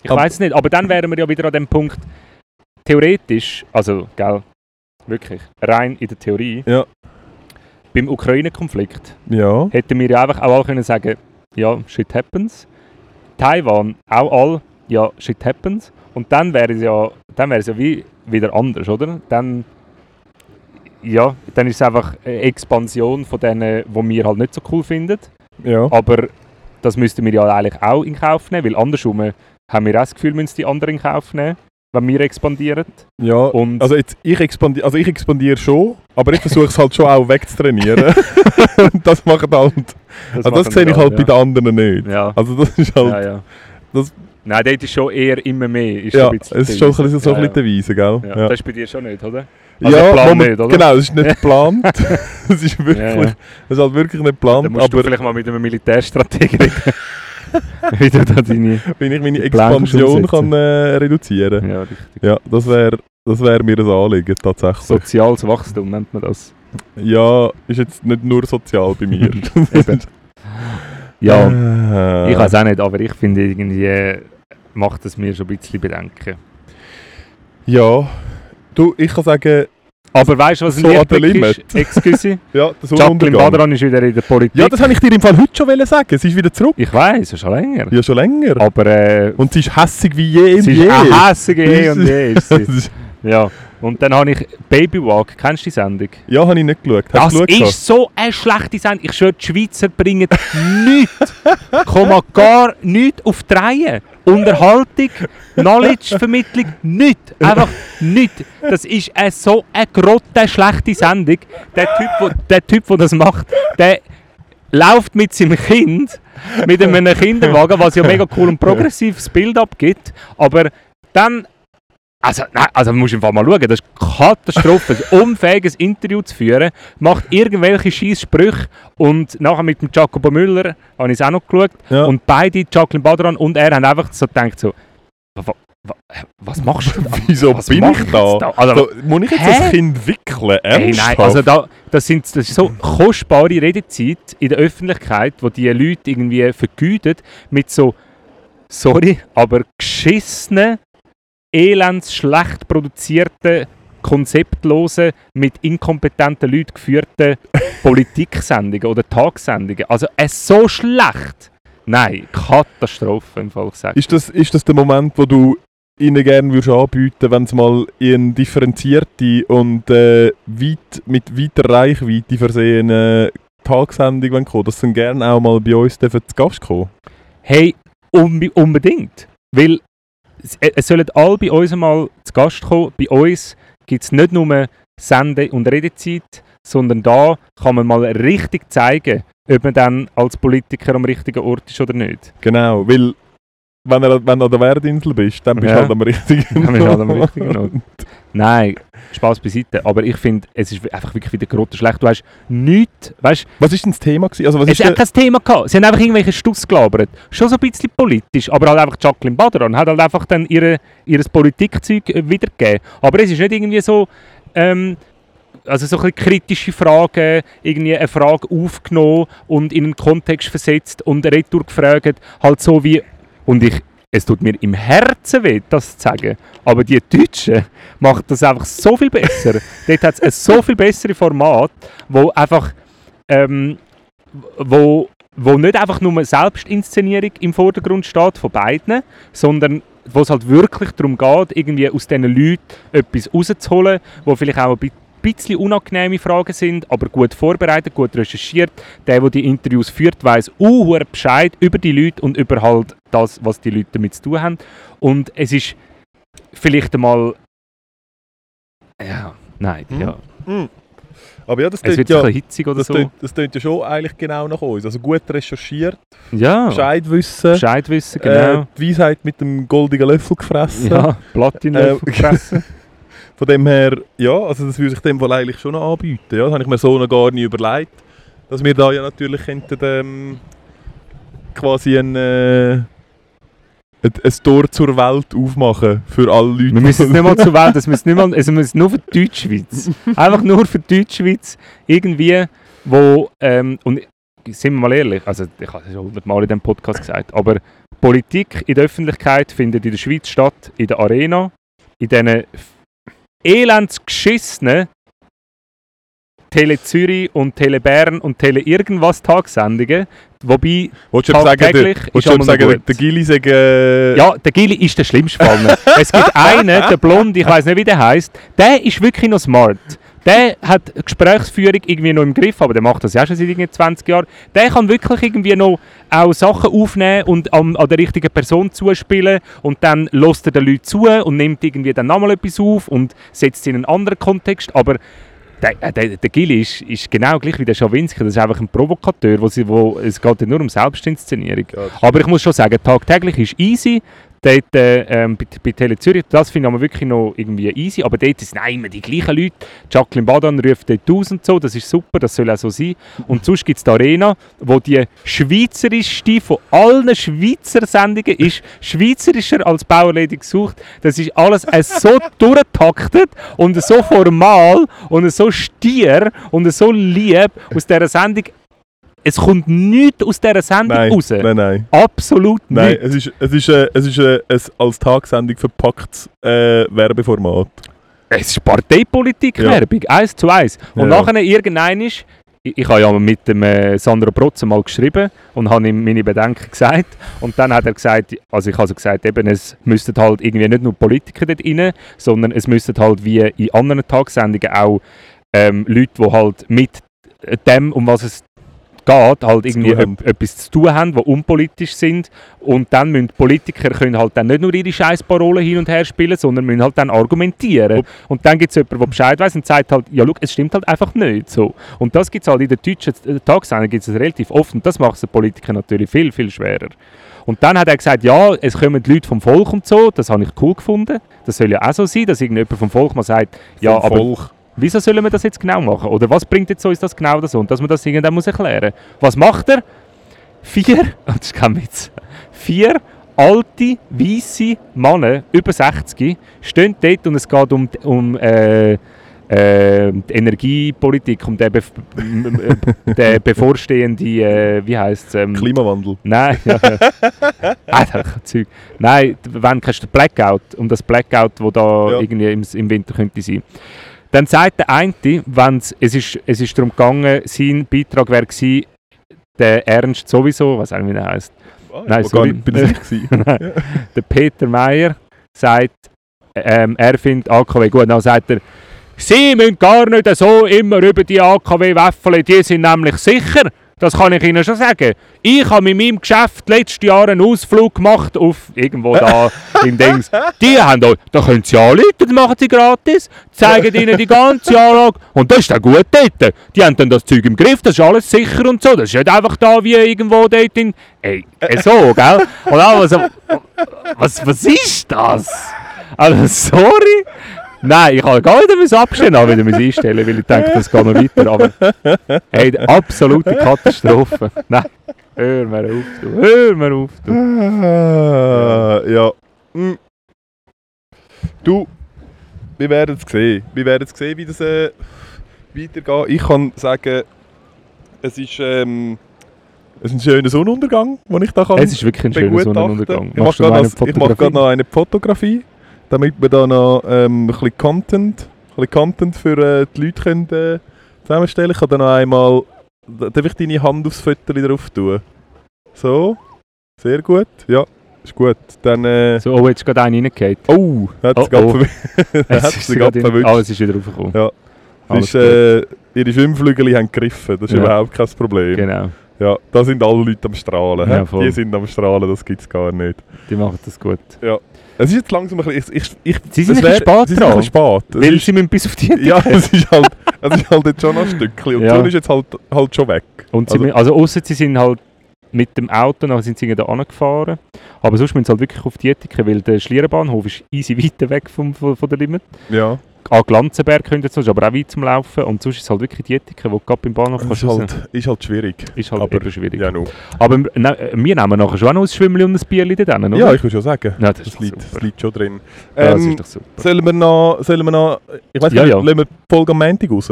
ich weiß es nicht. Aber dann wären wir ja wieder an dem Punkt, theoretisch, also, gell, wirklich, rein in der Theorie, Ja. beim Ukraine-Konflikt Ja. hätten wir ja einfach auch alle können sagen, ja, shit happens. Taiwan, auch all, ja, shit happens. Und dann wäre es ja, dann wäre es ja wie wieder anders, oder? Dann, ja, dann ist es einfach eine Expansion von denen, die wir halt nicht so cool finden. Ja. Aber das müssten wir ja eigentlich auch in Kauf nehmen, weil andersrum haben wir auch das Gefühl, müssen die anderen in Kauf nehmen, wenn wir expandieren. Ja. Und Also, jetzt, ich expandiere also ich expandiere schon, aber ich versuche es halt schon auch wegzutrainieren. Das macht halt. Also das machen sehe wir ich halt auch, bei den anderen nicht. Ja. Also das ist halt. ja, ja. das- Nein, dort ist schon eher immer mehr. Ist Ja, so ein bisschen es ist schon ein bisschen, so ein bisschen die Weise, gell? ja. Ja. Das ist bei dir schon nicht, oder? Ja, Also der Plan nicht, oder? Genau, es ist nicht geplant. Es ist wirklich, Ja, ja. ist halt wirklich nicht geplant, musst du aber vielleicht mal mit einem Militärstrategen reden. Wie du da deine... wenn ich meine Expansion kann äh, reduzieren Ja, richtig. Ja, das wäre das wär mir ein Anliegen, tatsächlich. Soziales Wachstum nennt man das. Ja, ist jetzt nicht nur sozial bei mir. Ja, Äh, ich weiß auch nicht, aber ich finde irgendwie... macht es mir schon ein bisschen Bedenken. Ja, du, ich kann sagen, Aber weißt du, was ein So der Lichtblick ist? Excuse. ja, der Jacqueline. Badran ist wieder in der Politik. Ja, das habe ich dir im Fall heute schon wollen sagen. Sie ist wieder zurück. ich weiß, schon länger. Ja, schon länger. Aber äh, Und sie ist hässig wie je und sie je. ist eine hässige je und je. Ist Das sie. Ja. Und dann habe ich Babywalk. Kennst du die Sendung? ja, habe ich nicht geschaut. Hast Das geschaut? ist so eine schlechte Sendung. Ich schwöre, die Schweizer bringen nichts, komma gar nichts auf die Reihe. Unterhaltung, Knowledge-Vermittlung, nichts. Einfach nichts. Das ist eine, so eine grotte schlechte Sendung. Der Typ, wo, der Typ, der das macht, der läuft mit seinem Kind, mit einem Kinderwagen, was ja mega cool und progressives Bild abgibt. Aber dann also, nein, also musst Fall mal schauen, das ist Katastrophe, ein unfähiges Interview zu führen, macht irgendwelche scheiß Sprüche und nachher mit dem Jacobo Müller habe ich es auch noch geschaut Ja. und beide, Jacqueline Badran und er, haben einfach so gedacht so, wa, wa, wa, was machst du da? Wieso Was bin ich da? da? Also- so, muss ich jetzt Hä? das Kind wickeln? Hey, Ernsthaft? nein, also da, das, sind, das ist so kostbare Redezeit in der Öffentlichkeit, wo die Leute irgendwie vergüten mit so, sorry, aber geschissenen, elends schlecht produzierten, konzeptlosen, mit inkompetenten Leuten geführten Politiksendungen oder Tagssendungen. Also es so schlecht. Nein, Katastrophe im Fall gesagt. ist, das, ist das der Moment, wo du ihnen gerne würdest anbieten wenn sie mal in differenzierte und äh, weit, mit weiter Reichweite versehene Tagessendung wollen kommen, dass sie gerne auch mal bei uns zu Gast kommen? Hey, unbe unbedingt. Weil es, äh, es sollen alle bei uns mal zu Gast kommen. Bei uns gibt es nicht nur Sende- und Redezeit, sondern da kann man mal richtig zeigen, ob man dann als Politiker am richtigen Ort ist oder nicht. Genau, weil wenn du wenn du an der Werdinsel bist, dann bist du Ja. halt am richtigen Dann bist du halt am richtigen Ort. Nein, Spaß beiseite. Aber ich finde, es ist einfach wirklich wieder grotte schlecht. Du hast nichts, weißt Was ist denn das Thema? Gewesen? Also, was Es der, kein Thema gehabt. Sie haben einfach irgendwelche Stuss gelabert. Schon so ein bisschen politisch, aber halt einfach Jacqueline Badran hat halt einfach dann ihre, ihres Politikzeug wiedergegeben. Aber es ist nicht irgendwie so, ähm, also so ein kritische Fragen, irgendwie eine Frage aufgenommen und in einen Kontext versetzt und retour gefragt, halt so wie, und ich, es tut mir im Herzen weh, das zu sagen, aber die Deutschen machen das einfach so viel besser. Dort hat es ein so viel bessere Format, wo einfach ähm, wo, wo nicht einfach nur Selbstinszenierung im Vordergrund steht von beiden, sondern wo es halt wirklich darum geht, irgendwie aus diesen Leuten etwas rauszuholen, wo vielleicht auch ein bi- bisschen unangenehme Fragen sind, aber gut vorbereitet, gut recherchiert. Der, der die Interviews führt, weiß uh, Bescheid über die Leute und über halt das, was die Leute damit zu tun haben. Und es ist vielleicht einmal... Ja, nein, Hm. ja. aber ja, das wird ja, hitzig oder das, so. das tönt ja schon eigentlich genau nach uns. Also gut recherchiert, Ja, Bescheid wissen, Bescheid wissen, genau. äh, die Weisheit mit dem goldenen Löffel gefressen. Ja, Platinlöffel Äh, gefressen. Von dem her, ja, also das würde sich dem Fall eigentlich schon noch anbieten. Ja, das habe ich mir so noch gar nicht überlegt. Dass wir da ja natürlich könnten, ähm, quasi ein, äh, ein, Tor zur Welt aufmachen für alle Leute. Wir müssen es nicht mal zur Welt, es müssen nicht mal, also wir müssen nur für die Deutschschweiz. Einfach nur für die Deutschschweiz. Irgendwie, wo, ähm, und sind wir mal ehrlich, also ich habe es schon hundertmal in diesem Podcast gesagt, aber Politik in der Öffentlichkeit findet in der Schweiz statt, in der Arena, in diesen elends geschissenen Tele Zürich und Tele Bern und Tele irgendwas Tagsendungen. Wobei, sagen, tagtäglich willst ist noch sagen, gut. der Gili sagt, äh, Ja, der Gili ist der schlimmste Fall. es gibt einen, der Blond, ich weiß nicht, wie der heißt, der ist wirklich noch smart. Der hat Gesprächsführung irgendwie noch im Griff, aber der macht das ja schon seit irgendwie 20 Jahren. Der kann wirklich irgendwie noch auch Sachen aufnehmen und an, an der richtigen Person zuspielen und dann lässt er den Leuten zu und nimmt irgendwie dann nochmal etwas auf und setzt es in einen anderen Kontext. Aber der, äh, der, der Gili ist, ist genau gleich wie der Schawinski. Das ist einfach ein Provokateur, wo sie, wo, es geht ja nur um Selbstinszenierung. Ja, Aber ich muss schon sagen, tagtäglich ist easy. Dort, äh, ähm, bei, bei Tele Zürich, das finde ich wirklich noch irgendwie easy. Aber dort sind immer die gleichen Leute. Jacqueline Badan ruft dort aus und so, das ist super, das soll auch so sein. Und sonst gibt es die Arena, wo die schweizerischste von allen Schweizer Sendungen ist, schweizerischer als Bauerledig gesucht. Das ist alles äh, so durchtaktet und so formal und so stier und so lieb aus dieser Sendung. Es kommt nichts aus dieser Sendung nein, raus. nein, nein. Absolut Nein, nicht. es ist, es ist, äh, es ist äh, ein als Tagessendung verpacktes äh, Werbeformat. Es ist Parteipolitik-Werbung, eins zu eins. Und Ja. nachher irgendein ist, ich, ich habe ja mit dem äh, Sandro Protze mal geschrieben und habe ihm meine Bedenken gesagt. Und dann hat er gesagt, also ich habe so gesagt, eben, es müssten halt irgendwie nicht nur Politiker dort rein, sondern es müssten halt wie in anderen Tagessendungen auch ähm, Leute, die halt mit dem, um was es geht, halt irgendwie etwas zu tun haben, die unpolitisch sind. Und dann müssen Politiker können halt dann nicht nur ihre Scheißparolen hin und her spielen, sondern müssen halt dann argumentieren. Ob- Und dann gibt es jemanden, der Bescheid weiß und sagt halt, ja, schau, es stimmt halt einfach nicht. So. Und das gibt es halt in der deutschen äh, Tagessendung gibt's das relativ oft und das macht es den Politikern natürlich viel, viel schwerer. Und dann hat er gesagt, ja, es kommen die Leute vom Volk und so, das habe ich cool gefunden. Das soll ja auch so sein, dass irgendjemand vom Volk mal sagt, ja, Vom aber Volk. Wieso sollen wir das jetzt genau machen? Oder was bringt jetzt uns das genau so? Und dass man das irgendwann muss erklären Was macht er? Vier, das ist kein Witz, vier alte, weisse Männer, über 60, stehen dort und es geht um, um äh, äh, die Energiepolitik, um den, bef m- den bevorstehende, äh, wie heisst es? Ähm, Klimawandel. Nein, ja, ja. Alter, Zeug. Nein, wenn kannst du Blackout, um das Blackout, wo da Ja. irgendwie im, im Winter könnte sein. Dann sagt der eine, wenn's, es ist, es ist darum gegangen, sein Beitrag wäre gewesen, der Ernst sowieso, was auch wie er heisst. Ah, Nein, sorry. gar nicht- bin das ich gewesen? Der Peter Meier sagt, ähm, er findet AKW gut. Dann sagt er, Sie müssen gar nicht so immer über die AKW wäffeln, die sind nämlich sicher. Das kann ich Ihnen schon sagen. Ich habe mit meinem Geschäft letztes Jahr einen Ausflug gemacht auf irgendwo da in Dings. Die haben euch, da können Sie anrufen, das machen Sie gratis, zeigen Ihnen die ganze Anlage und das ist dann gut dort. Die haben dann das Zeug im Griff, das ist alles sicher und so. Das ist nicht einfach da wie irgendwo dort in... Ey, äh, so, gell? Und auch so, was, was ist das? Also, sorry. Nein, ich habe gar nicht abstellen, aber wieder müssen einstellen, weil ich denke, das geht noch weiter. Aber hey, absolute Katastrophe. Nein, hör mir auf, du. Hör mir auf, du. Ja. Hm. Du, wir werden es sehen. Wir werden es sehen, wie das äh, weitergeht. Ich kann sagen, es ist, ähm, es ist ein schöner Sonnenuntergang, den ich da kann Es ist wirklich ein schöner. Sonnenuntergang. Ich mache gerade noch eine Fotografie, damit wir da noch ähm, ein bisschen Content, ein bisschen Content für äh, die Leute können, äh, zusammenstellen. Ich kann da noch einmal, darf ich deine Hand aufs Foto drauf tun? So, sehr gut, ja, ist gut. Dann, äh, So, oh, jetzt gerade einer reingehauen. oh, hat Oh, es oh. gerade gerade in- verwünscht. Ah, es ist wieder raufgekommen. Ja. Alles ist, äh, ihre Schwimmflügel haben gegriffen, das ist Ja. überhaupt kein Problem. Genau, Ja, da sind alle Leute am Strahlen. Ja. Die sind am Strahlen, das gibt es gar nicht. die machen das gut. Es ist jetzt langsam ein bisschen... Ich, ich, ich, Sie sind es ein bisschen wär- spät Sie sind ein bisschen spät. Es Weil ist- sie müssen bis auf die Ja, es ist halt, es ist halt jetzt schon noch ein Stückchen. Und Ja. die Sonne ist jetzt halt, halt schon weg. Und sie Also- also, also ausser sie sind halt mit dem Auto, dann sind sie da angefahren. Aber sonst müssen sie halt wirklich auf die Ethike, weil der Schlierenbahnhof ist easy weiter weg vom, von, von der Limit. Ja. An Glanzenberg könnte es, aber auch weit zum Laufen. Und sonst ist es halt wirklich die Ethike, wo du gerade beim Bahnhof kannst ist halt, ist halt schwierig. ist halt aber- schwierig. Ja, no. Aber ne, wir nehmen nachher schon auch noch ein Schwimmli und ein Bierli da drin, oder? ja ich würde schon sagen. Ja, das Das liegt, das liegt schon drin. Ja, das Ähm, ist doch super. sollen wir noch... Sollen wir noch ich weiß Ja, nicht, ja. lassen wir die Folge am Montag raus?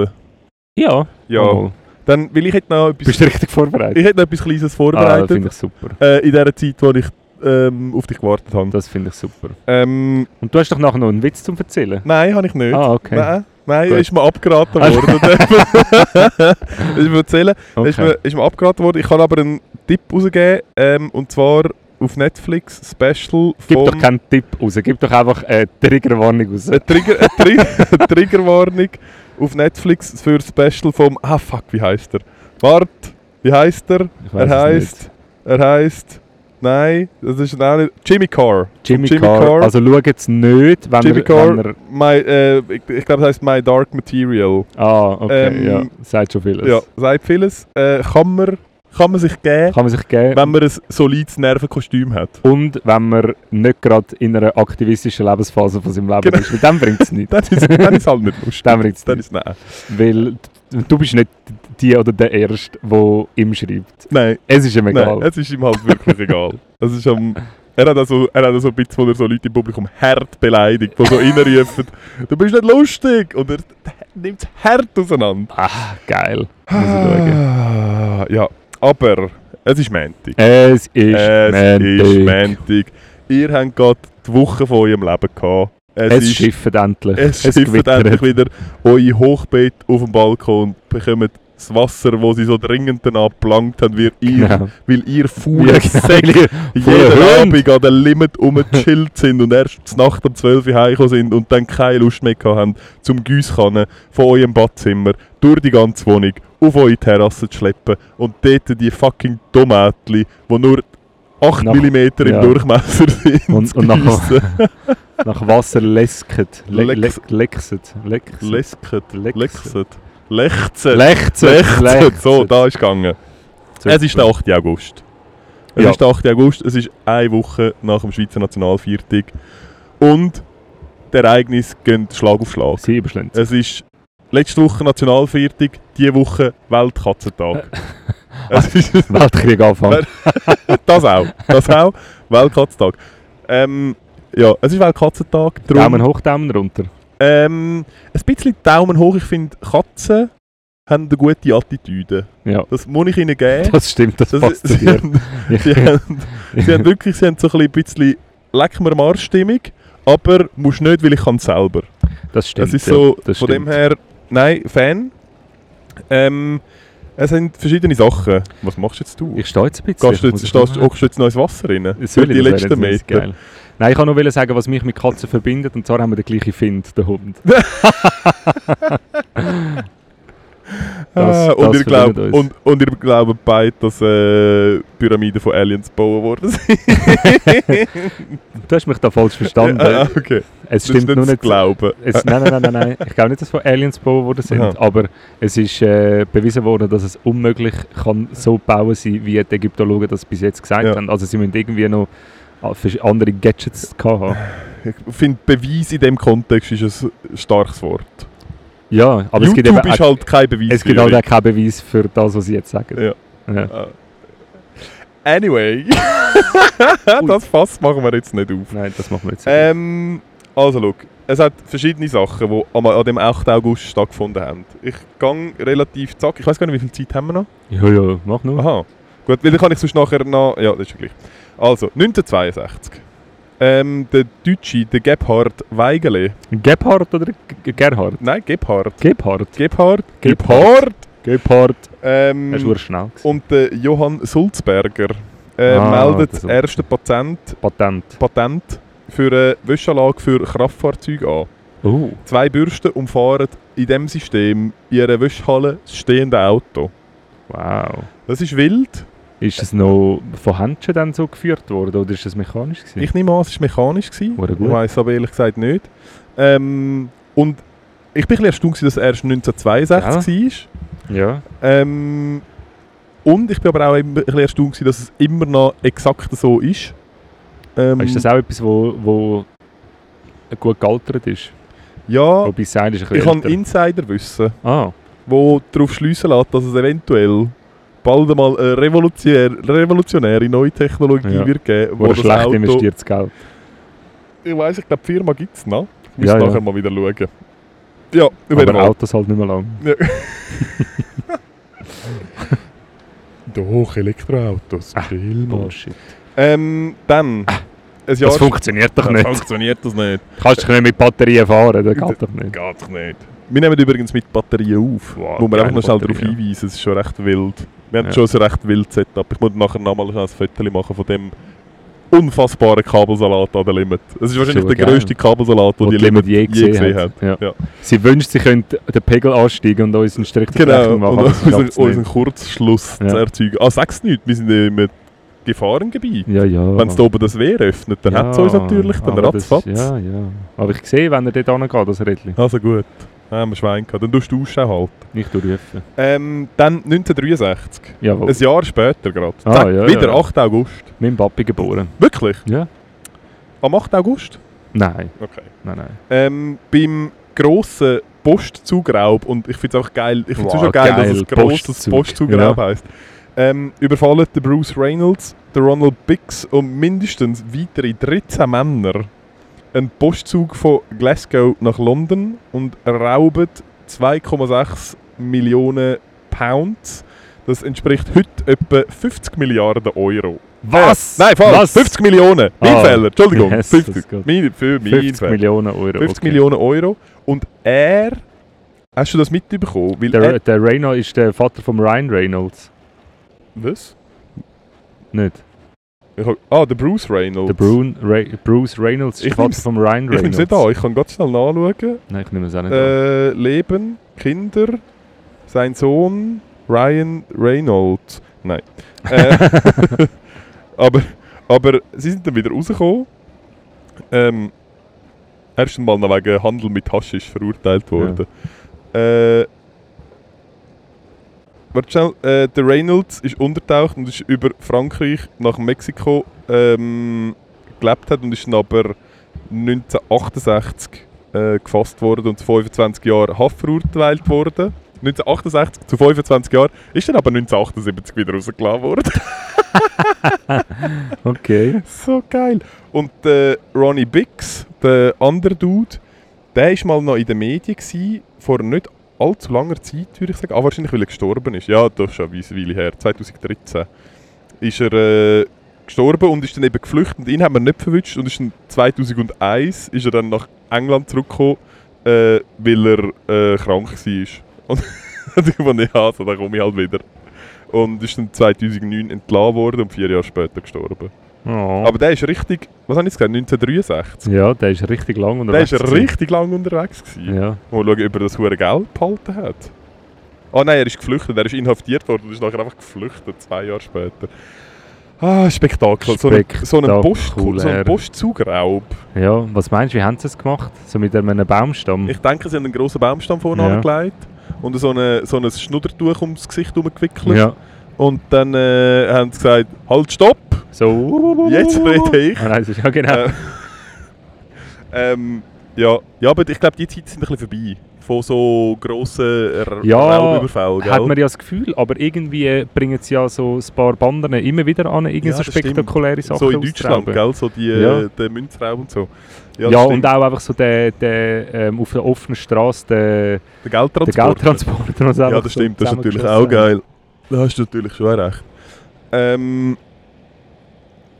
Ja, Ja. mal. Dann, weil ich hätte noch etwas... Bist du richtig vorbereitet? Ich hätte noch etwas Kleines Ah, vorbereitet. finde ich super. äh, in der Zeit, wo ich ähm, auf dich gewartet habe. Das finde ich super. Ähm, Und du hast doch nachher noch einen Witz zum Erzählen? nein, habe ich nicht. Ah, okay. Nein, nein Gut. ist mir abgeraten worden. ist mir erzählen. Ist, mir, ist mir abgeraten worden. Ich kann aber einen Tipp rausgeben. Ähm, und zwar auf Netflix Special Gib vom- doch keinen Tipp raus, gib doch einfach eine Triggerwarnung raus. Eine, Trigger, eine, Tri eine Triggerwarnung auf Netflix für Special vom. Ah fuck, wie heißt er? Wart, wie heißt er? Ich Er heißt. Er heißt. Nein, das ist auch nicht. Jimmy Carr. Jimmy, Jimmy Carr. Carr. Also schaut es nicht, wenn Jimmy er, Carr. wenn er... My, äh, ich ich glaube, das heißt My Dark Material. Ah, okay, Ähm, ja. Sagt schon vieles. Ja, sagt vieles. Äh, kann, man, kann man sich geben, Kann man sich geben. wenn man ein solides Nervenkostüm hat. Und wenn man nicht gerade in einer aktivistischen Lebensphase von seinem Leben Genau. ist. Weil dann bringt es nicht. Dann ist, ist halt nicht lustig. Dann bringt's Dann nicht. ist nein. Weil du bist nicht die oder der Erste, der ihm schreibt. Nein, Es ist ihm egal. nein, es ist ihm halt wirklich egal. Es ist am, er hat also, er hat also ein bisschen, wo er so Leute im Publikum hart beleidigt, die so reinrufen, du bist nicht lustig. Und er nimmt es hart auseinander. Ah, geil. Muss ich schauen. Ah, ja, aber es ist Montag. Es ist Es Montag. ist Montag. Ihr habt gerade die Woche von eurem Leben gehabt. Es, Es schifft endlich. es schifft endlich wieder euer Hochbeet auf dem Balkon bekommt das Wasser, das sie so dringend danach belangt haben, weil ihr, Genau. weil ihr faule Ja, Säcke genau. jeden. Abend an der Limit rumgechillt sind und erst zur Nacht um 12 Uhr heimgekommen sind und dann keine Lust mehr haben, zum Gießkannen von eurem Badzimmer durch die ganze Wohnung auf eure Terrasse zu schleppen und dort die fucking Tomaten, die nur 8 Nach- mm im ja. Durchmesser sind, Und, und giessen. nach Wasser lesket. Le, le, Lex- lexet. Lexet. Lesket, Lexet. Lechzet, Lechzet. Lechzet, so, da ist gegangen. Es ist der 8. August. Es Ja. ist der 8. August, es ist eine Woche nach dem Schweizer Nationalviertag. Und die Ereignisse gehen Schlag auf Schlag. Sie überschlägt. Es ist letzte Woche Nationalviertag, diese Woche Weltkatzentag. ist, Weltkrieg anfangen. das auch, das auch, Weltkatzentag. Ähm, ja, es ist Weltkatzentag. drum- Daumen hoch, Daumen runter. Ähm, ein bisschen Daumen hoch, ich finde, Katzen haben eine gute Attitüde. Ja, Das muss ich ihnen geben. das stimmt, das, Das- passt zu sie, dir. haben, sie, haben, sie haben wirklich sie haben so ein bisschen Leck mir am Arsch Stimmung, aber musst nicht, weil ich kann selber. Das stimmt. Das ist ja, so, das von stimmt. dem her, nein, Fan. Ähm, es sind verschiedene Sachen. Was machst jetzt du? Ich stehe jetzt ein bisschen. Gehst du jetzt, jetzt stehst, hockst du jetzt noch ins Wasser rein? Soll Für die Das letzten jetzt Meter. Geil. Nein, ich kann nur sagen, was mich mit Katzen verbindet. Und zwar haben wir den gleichen Find, den Hund. Das- ah, und, das ihr glaubt, und, und ihr glaubt beide, dass äh, Pyramiden von Aliens gebaut worden sind? Du hast mich da falsch verstanden. ah, okay. es Das ist stimmt nur nicht. Glauben. Es, nein, nein, nein, nein. Ich glaube nicht, dass von Aliens gebaut worden sind, Aha. aber es ist äh, bewiesen worden, dass es unmöglich kann so bauen sein, wie die Ägyptologen das bis jetzt gesagt Ja. haben. Also sie müssen irgendwie noch vers- andere Gadgets haben. Ich finde, Beweis in dem Kontext ist ein starkes Wort. Ja, aber es YouTube gibt eben ist halt kein Beweis. es gibt halt auch keinen Beweis für das, was sie jetzt sagen. Ja. Ja. Ah. Anyway, das Fass machen wir jetzt nicht auf. Nein, das machen wir jetzt nicht. Ähm, also, schau, es hat verschiedene Sachen, die am- an dem 8. August stattgefunden haben. Ich gehe relativ zack. Ich weiß gar nicht, wie viel Zeit haben wir noch? Ja, ja, mach nur. Aha. Gut, weil dann kann ich sonst nachher noch. Ja, das ist ja gleich. Also, 1962. Ähm, der Deutsche, der Gebhard Weigele. Gebhardt oder G- Gerhard? Nein, Gebhard. Gebhardt. Gebhard. Gebhard. Gebhardt. Ähm, Er war schnell. und der Johann Sulzberger äh, Ah, meldet das erste Patent, Patent. Patent für eine Wäschanlage für Kraftfahrzeuge an. Oh. Zwei Bürsten umfahren in diesem System in ihrer Wäschhalle das stehende Auto. Wow. Das ist wild. Ist es noch von Händchen dann so geführt worden oder ist es mechanisch gewesen? Ich nehme an, es war mechanisch. Gewesen. Ich weiß aber ehrlich gesagt nicht. Ähm, und ich bin ein bisschen erstaunt, dass er erst 1962 war. ja. Ähm, und ich bin aber auch ein bisschen erstaunt, dass es immer noch exakt so ist. Ähm, Ist das auch etwas, wo, wo gut gealtert ist? ja, Wobei ist ich habe. Insiderwissen, Ah, wo darauf schliessen lässt, dass es eventuell bald einmal eine revolutionär, revolutionäre neue Technologie Ja. wird geben, wo wurde das schlecht Auto... investiertes Geld. Ich weiss, ich glaube, die Firma gibt es noch. Ich muss Ja, ja. nachher mal wieder schauen. Ja, jeden Aber. Autos halt nicht mehr lang. Doch, Elektroautos. Mal. Bullshit. Ähm, dann. Ein Das funktioniert doch nicht. Funktioniert das nicht. Kannst du nicht mit Batterien fahren, das geht doch nicht. Geht doch nicht. Wir nehmen übrigens mit Batterien auf. Wow, wo wir einfach noch schnell darauf hinweisen, es ist schon recht wild. Wir haben Ja. schon ein recht wild Setup. Ich muss nachher nochmal ein Foto machen von dem unfassbaren Kabelsalat an der Limit. Es ist wahrscheinlich der geil. grösste Kabelsalat, den die die Limit Limit je gesehen hat. Ja. Ja. Sie wünscht, sie könnte den Pegel ansteigen und uns einen Strich Genau, machen. aber sie unseren, unseren Kurzschluss zu erzeugen. Ah, sag's nicht, wir sind im Gefahrengebiet. Ja, ja. Wenn es da oben das Wehr öffnet, dann ja, hat es uns natürlich, dann das- ratzfatz. Ja, ja. Aber ich sehe, wenn er dort angeht, das Rädchen. Also gut, dann haben wir Schwein gehabt. Dann tust du Ausschau halten. Nicht durchrufen. Ähm, dann 1963, Jawohl. ein Jahr später gerade. Ah, Zack, ja, wieder ja. 8. August. Mit dem Papi geboren. Wirklich? Ja? Am 8. August? Nein. Okay. Nein, nein. Ähm, beim grossen Postzugraub, und ich finde es auch geil, ich finde es Wow, schon geil, geil, dass es grosses Postzug. Postzugraub Ja. heisst. Ähm, überfallen der Bruce Reynolds, der Ronald Bix und mindestens weitere 13 Männer einen Postzug von Glasgow nach London und rauben 2,6 Millionen Pounds. Das entspricht heute etwa 50 Milliarden Euro. Was? Äh, nein, falsch. Was? 50 Millionen. Mein Ah. Fehler. Entschuldigung. Yes, 50. das geht. Mein, für mein 50 Fehler. Millionen Euro. 50 okay. Millionen Euro. Und er, hast du das mitbekommen? Weil Der, er, der Reynolds ist der Vater von Ryan Reynolds. was? Nicht? Ich hab, ah, der Bruce Reynolds. Der Brun, Ray, Bruce Reynolds ist Ich der Vater von Ryan Ich Reynolds. nehme es nicht an, ich kann ganz schnell nachschauen. Nein, ich nehme es auch nicht an. Äh, Leben, Kinder, sein Sohn, Ryan Reynolds. Nein. Äh, aber, aber sie sind dann wieder rausgekommen. Ähm, erst einmal noch wegen Handel mit Haschisch verurteilt worden. Äh, warte schnell, äh, der Reynolds ist untertaucht und ist über Frankreich nach Mexiko ähm, gelebt hat und ist dann aber 1968 äh, gefasst worden und zu 25 Jahren Haft verurteilt worden. 1968 zu 25 Jahren, ist dann aber 1978 wieder rausgelassen worden. Okay. so geil. Und äh, Ronnie Bix, der andere Dude, der war mal noch in den Medien, gewesen, vor nicht allzu langer Zeit, würde ich sagen. Ah, wahrscheinlich, weil er gestorben ist. Ja, das ist schon eine Weile her. 2013 ist er äh, gestorben und ist dann eben geflüchtet. Ihn haben wir nicht verwünscht und ist dann 2001 ist er dann nach England zurückgekommen, äh, weil er äh, krank war. Und ich fand, ja, also, dann komme ich halt wieder. Und ist dann 2009 entlassen worden und vier Jahre später gestorben. Oh. Aber der ist richtig, was habe ich gesagt, 1963? ja, der ist richtig lang Der unterwegs. ist gewesen. richtig lange unterwegs gewesen. Ja. Mal schauen, ob er das hure Geld behalten hat. Ah nein, er ist geflüchtet, er ist inhaftiert worden und ist nachher einfach geflüchtet, zwei Jahre später. Ah, Spektakel. So ein, so ein, Post, so ein. Postzugraub. ja, was meinst du, wie haben sie es gemacht? So mit einem Baumstamm? Ich denke, sie haben einen grossen Baumstamm vorne Ja. angelegt und so, eine, so ein Schnuddertuch ums Gesicht herumgewickelt. ja. Und dann äh, haben sie gesagt, halt stopp, So. jetzt rede ich. Ah, nein, das ist, ja genau. Äh, ähm, ja. ja, aber ich glaube, die Zeiten sind ein bisschen vorbei. Von so grossen R Ja, Raubüberfällen, gell? Hat man ja das Gefühl, aber irgendwie bringen sie ja so ein paar Banden immer wieder an, irgendwie Ja, spektakuläre Sachen so in Deutschland, gell? So die, Ja. äh, der Münzraub und so. Ja, das und auch einfach so der, der ähm, auf der offenen Straße der, der der Geldtransport. Geldtransporter. und so Ja, das stimmt, das ist natürlich auch geil. Da hast du natürlich schon recht. Ähm,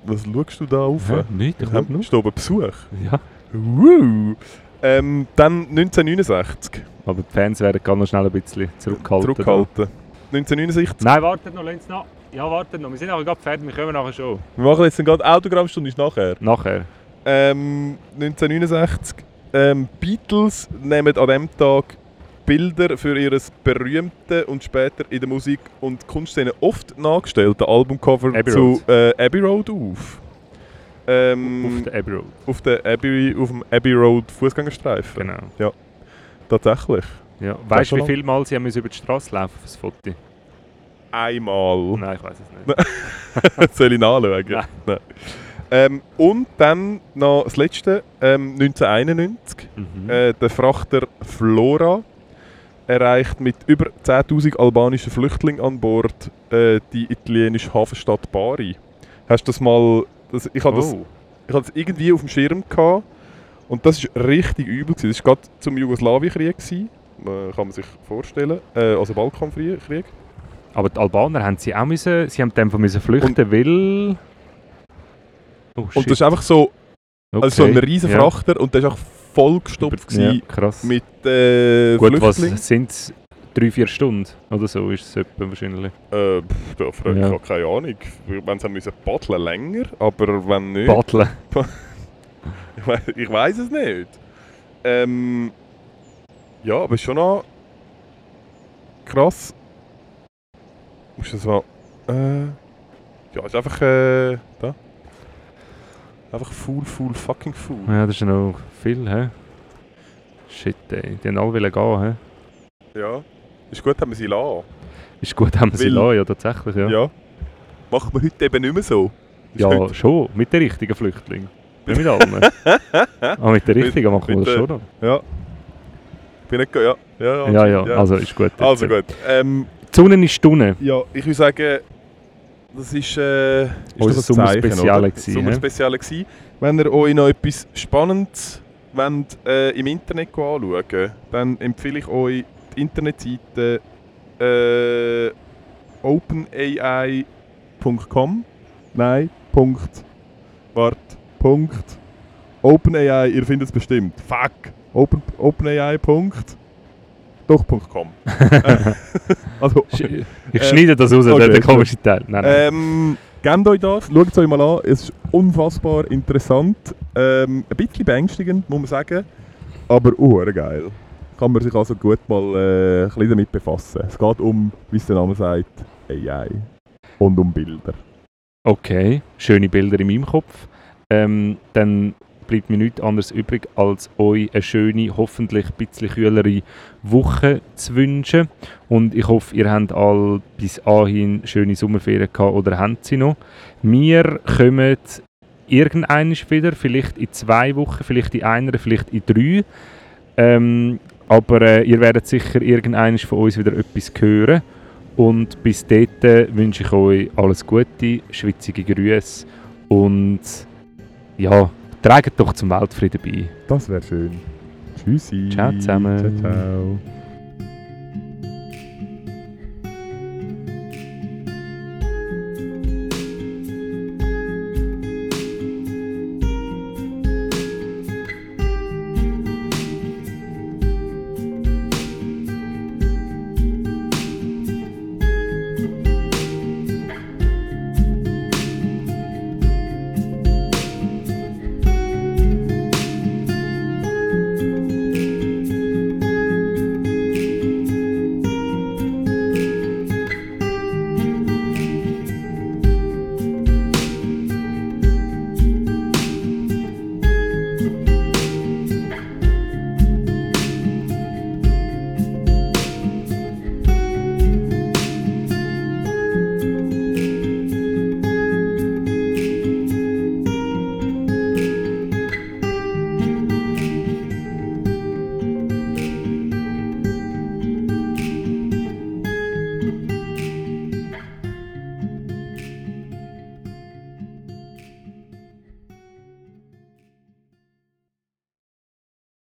was schaust du da auf? Hä? Nicht, ich hab nur. Ist da oben Besuch? Ja, Woo. Ähm, dann 1969. aber die Fans werden gerade noch schnell ein bisschen zurückhalten. Zurückhalten. 1969. Nein, wartet noch, lasst noch. Ja, wartet noch. Wir sind aber gerade fertig, wir kommen nachher schon. Wir machen jetzt gerade Autogrammstunde, ist nachher. Nachher. Ähm, 1969. Ähm, Beatles nehmen an diesem Tag Bilder für ihr berühmte und später in der Musik- und Kunstszene oft nachgestellte Albumcover Abbey zu äh, Abbey Road auf. Ähm, Auf der Abbey Road. auf, der Abbey, auf dem Abbey Road Fußgängerstreifen. Genau. Tatsächlich. Ja. Weißt du, wie viele Mal sie haben über die Straße laufen für das Foto? Einmal. Nein, ich weiß es nicht. Soll ich nachschauen? Nein. Nein. Ähm, und dann noch das letzte, ähm, 1991. Mhm. Äh, der Frachter Flora erreicht mit über 10.000 albanischen Flüchtlingen an Bord äh, die italienische Hafenstadt Bari. Hast du das mal... Das, ich hatte das, oh. ich hatte das irgendwie auf dem Schirm gehabt und das ist richtig übel. gewesen. Das war gerade zum Jugoslawienkrieg, gewesen, äh, kann man sich vorstellen, äh, also Balkankrieg. Aber die Albaner haben sie auch müssen, sie haben dem müssen flüchten, weil... Oh, Und das ist einfach so, also so ein riesen ja. Frachter und der ist auch vollgestopft Ja, gewesen krass. mit äh, Gut, was Flüchtlingen. sind es? Drei, vier Stunden oder so ist es etwa wahrscheinlich. Äh, pff, da frage ich Ja. habe keine Ahnung. Wenn sie müssen paddeln länger, aber wenn nicht, Badeln. ich, we ich weiß es nicht. Ähm, ja, aber schon noch krass. Ist das mal, äh, ja, ist einfach, äh. Einfach full, full, fucking full. Ja, das ist ja noch viel, hä? Shit, ey. Die haben alle wollen gehen, hä? Ja. Ist gut, haben wir sie lassen. Ist gut, haben wir sie lassen, ja, tatsächlich, ja. Ja. Macht man heute eben nicht mehr so. Ist Ja, heute- schon. Mit den richtigen Flüchtlingen. Nicht mit allen. Aber mit den richtigen machen wir das schon noch. Ja. Bin nicht, ge- ja. Ja, Ja, ja, also ist gut. jetzt. Also gut. Ähm, Die Sonne ist Stunde. ja, ich würde sagen, das ist, äh, ist Unser Sommerspeziale Sommerspeziale gewesen. Wenn ihr euch noch etwas Spannendes wollt, äh, im Internet anschauen dann empfehle ich euch die Internetseite äh, openai.com Nein, Punkt. Wart, Punkt. OpenAI, ihr findet es bestimmt. Fuck. Open, OpenAI. Punkt. Doch, Punkt .com. Äh, also, Sch- Ich schneide das raus, okay, der, komische Teil. Nein, nein. ähm, gebt euch das, schaut es euch mal an. Es ist unfassbar interessant. Ähm, ein bisschen beängstigend, muss man sagen. Aber uh, geil. Kann man sich also gut mal äh, ein bisschen damit befassen. Es geht um, wie es der Name sagt, AI. Und um Bilder. Okay, schöne Bilder in meinem Kopf. Ähm, dann bleibt mir nichts anderes übrig, als euch eine schöne, hoffentlich ein bisschen kühlere Woche zu wünschen. Und ich hoffe, ihr habt alle bis anhin schöne Sommerferien gehabt oder habt sie noch. Wir kommen irgendwann wieder, vielleicht in zwei Wochen, vielleicht in einer, vielleicht in drei. Ähm, aber äh, ihr werdet sicher irgendwann von uns wieder etwas hören. Und bis dort äh, wünsche ich euch alles Gute, schwitzige Grüße und ja, tragt doch zum Weltfrieden bei. Das wäre schön. Tschüssi. Ciao zusammen. Ciao, ciao.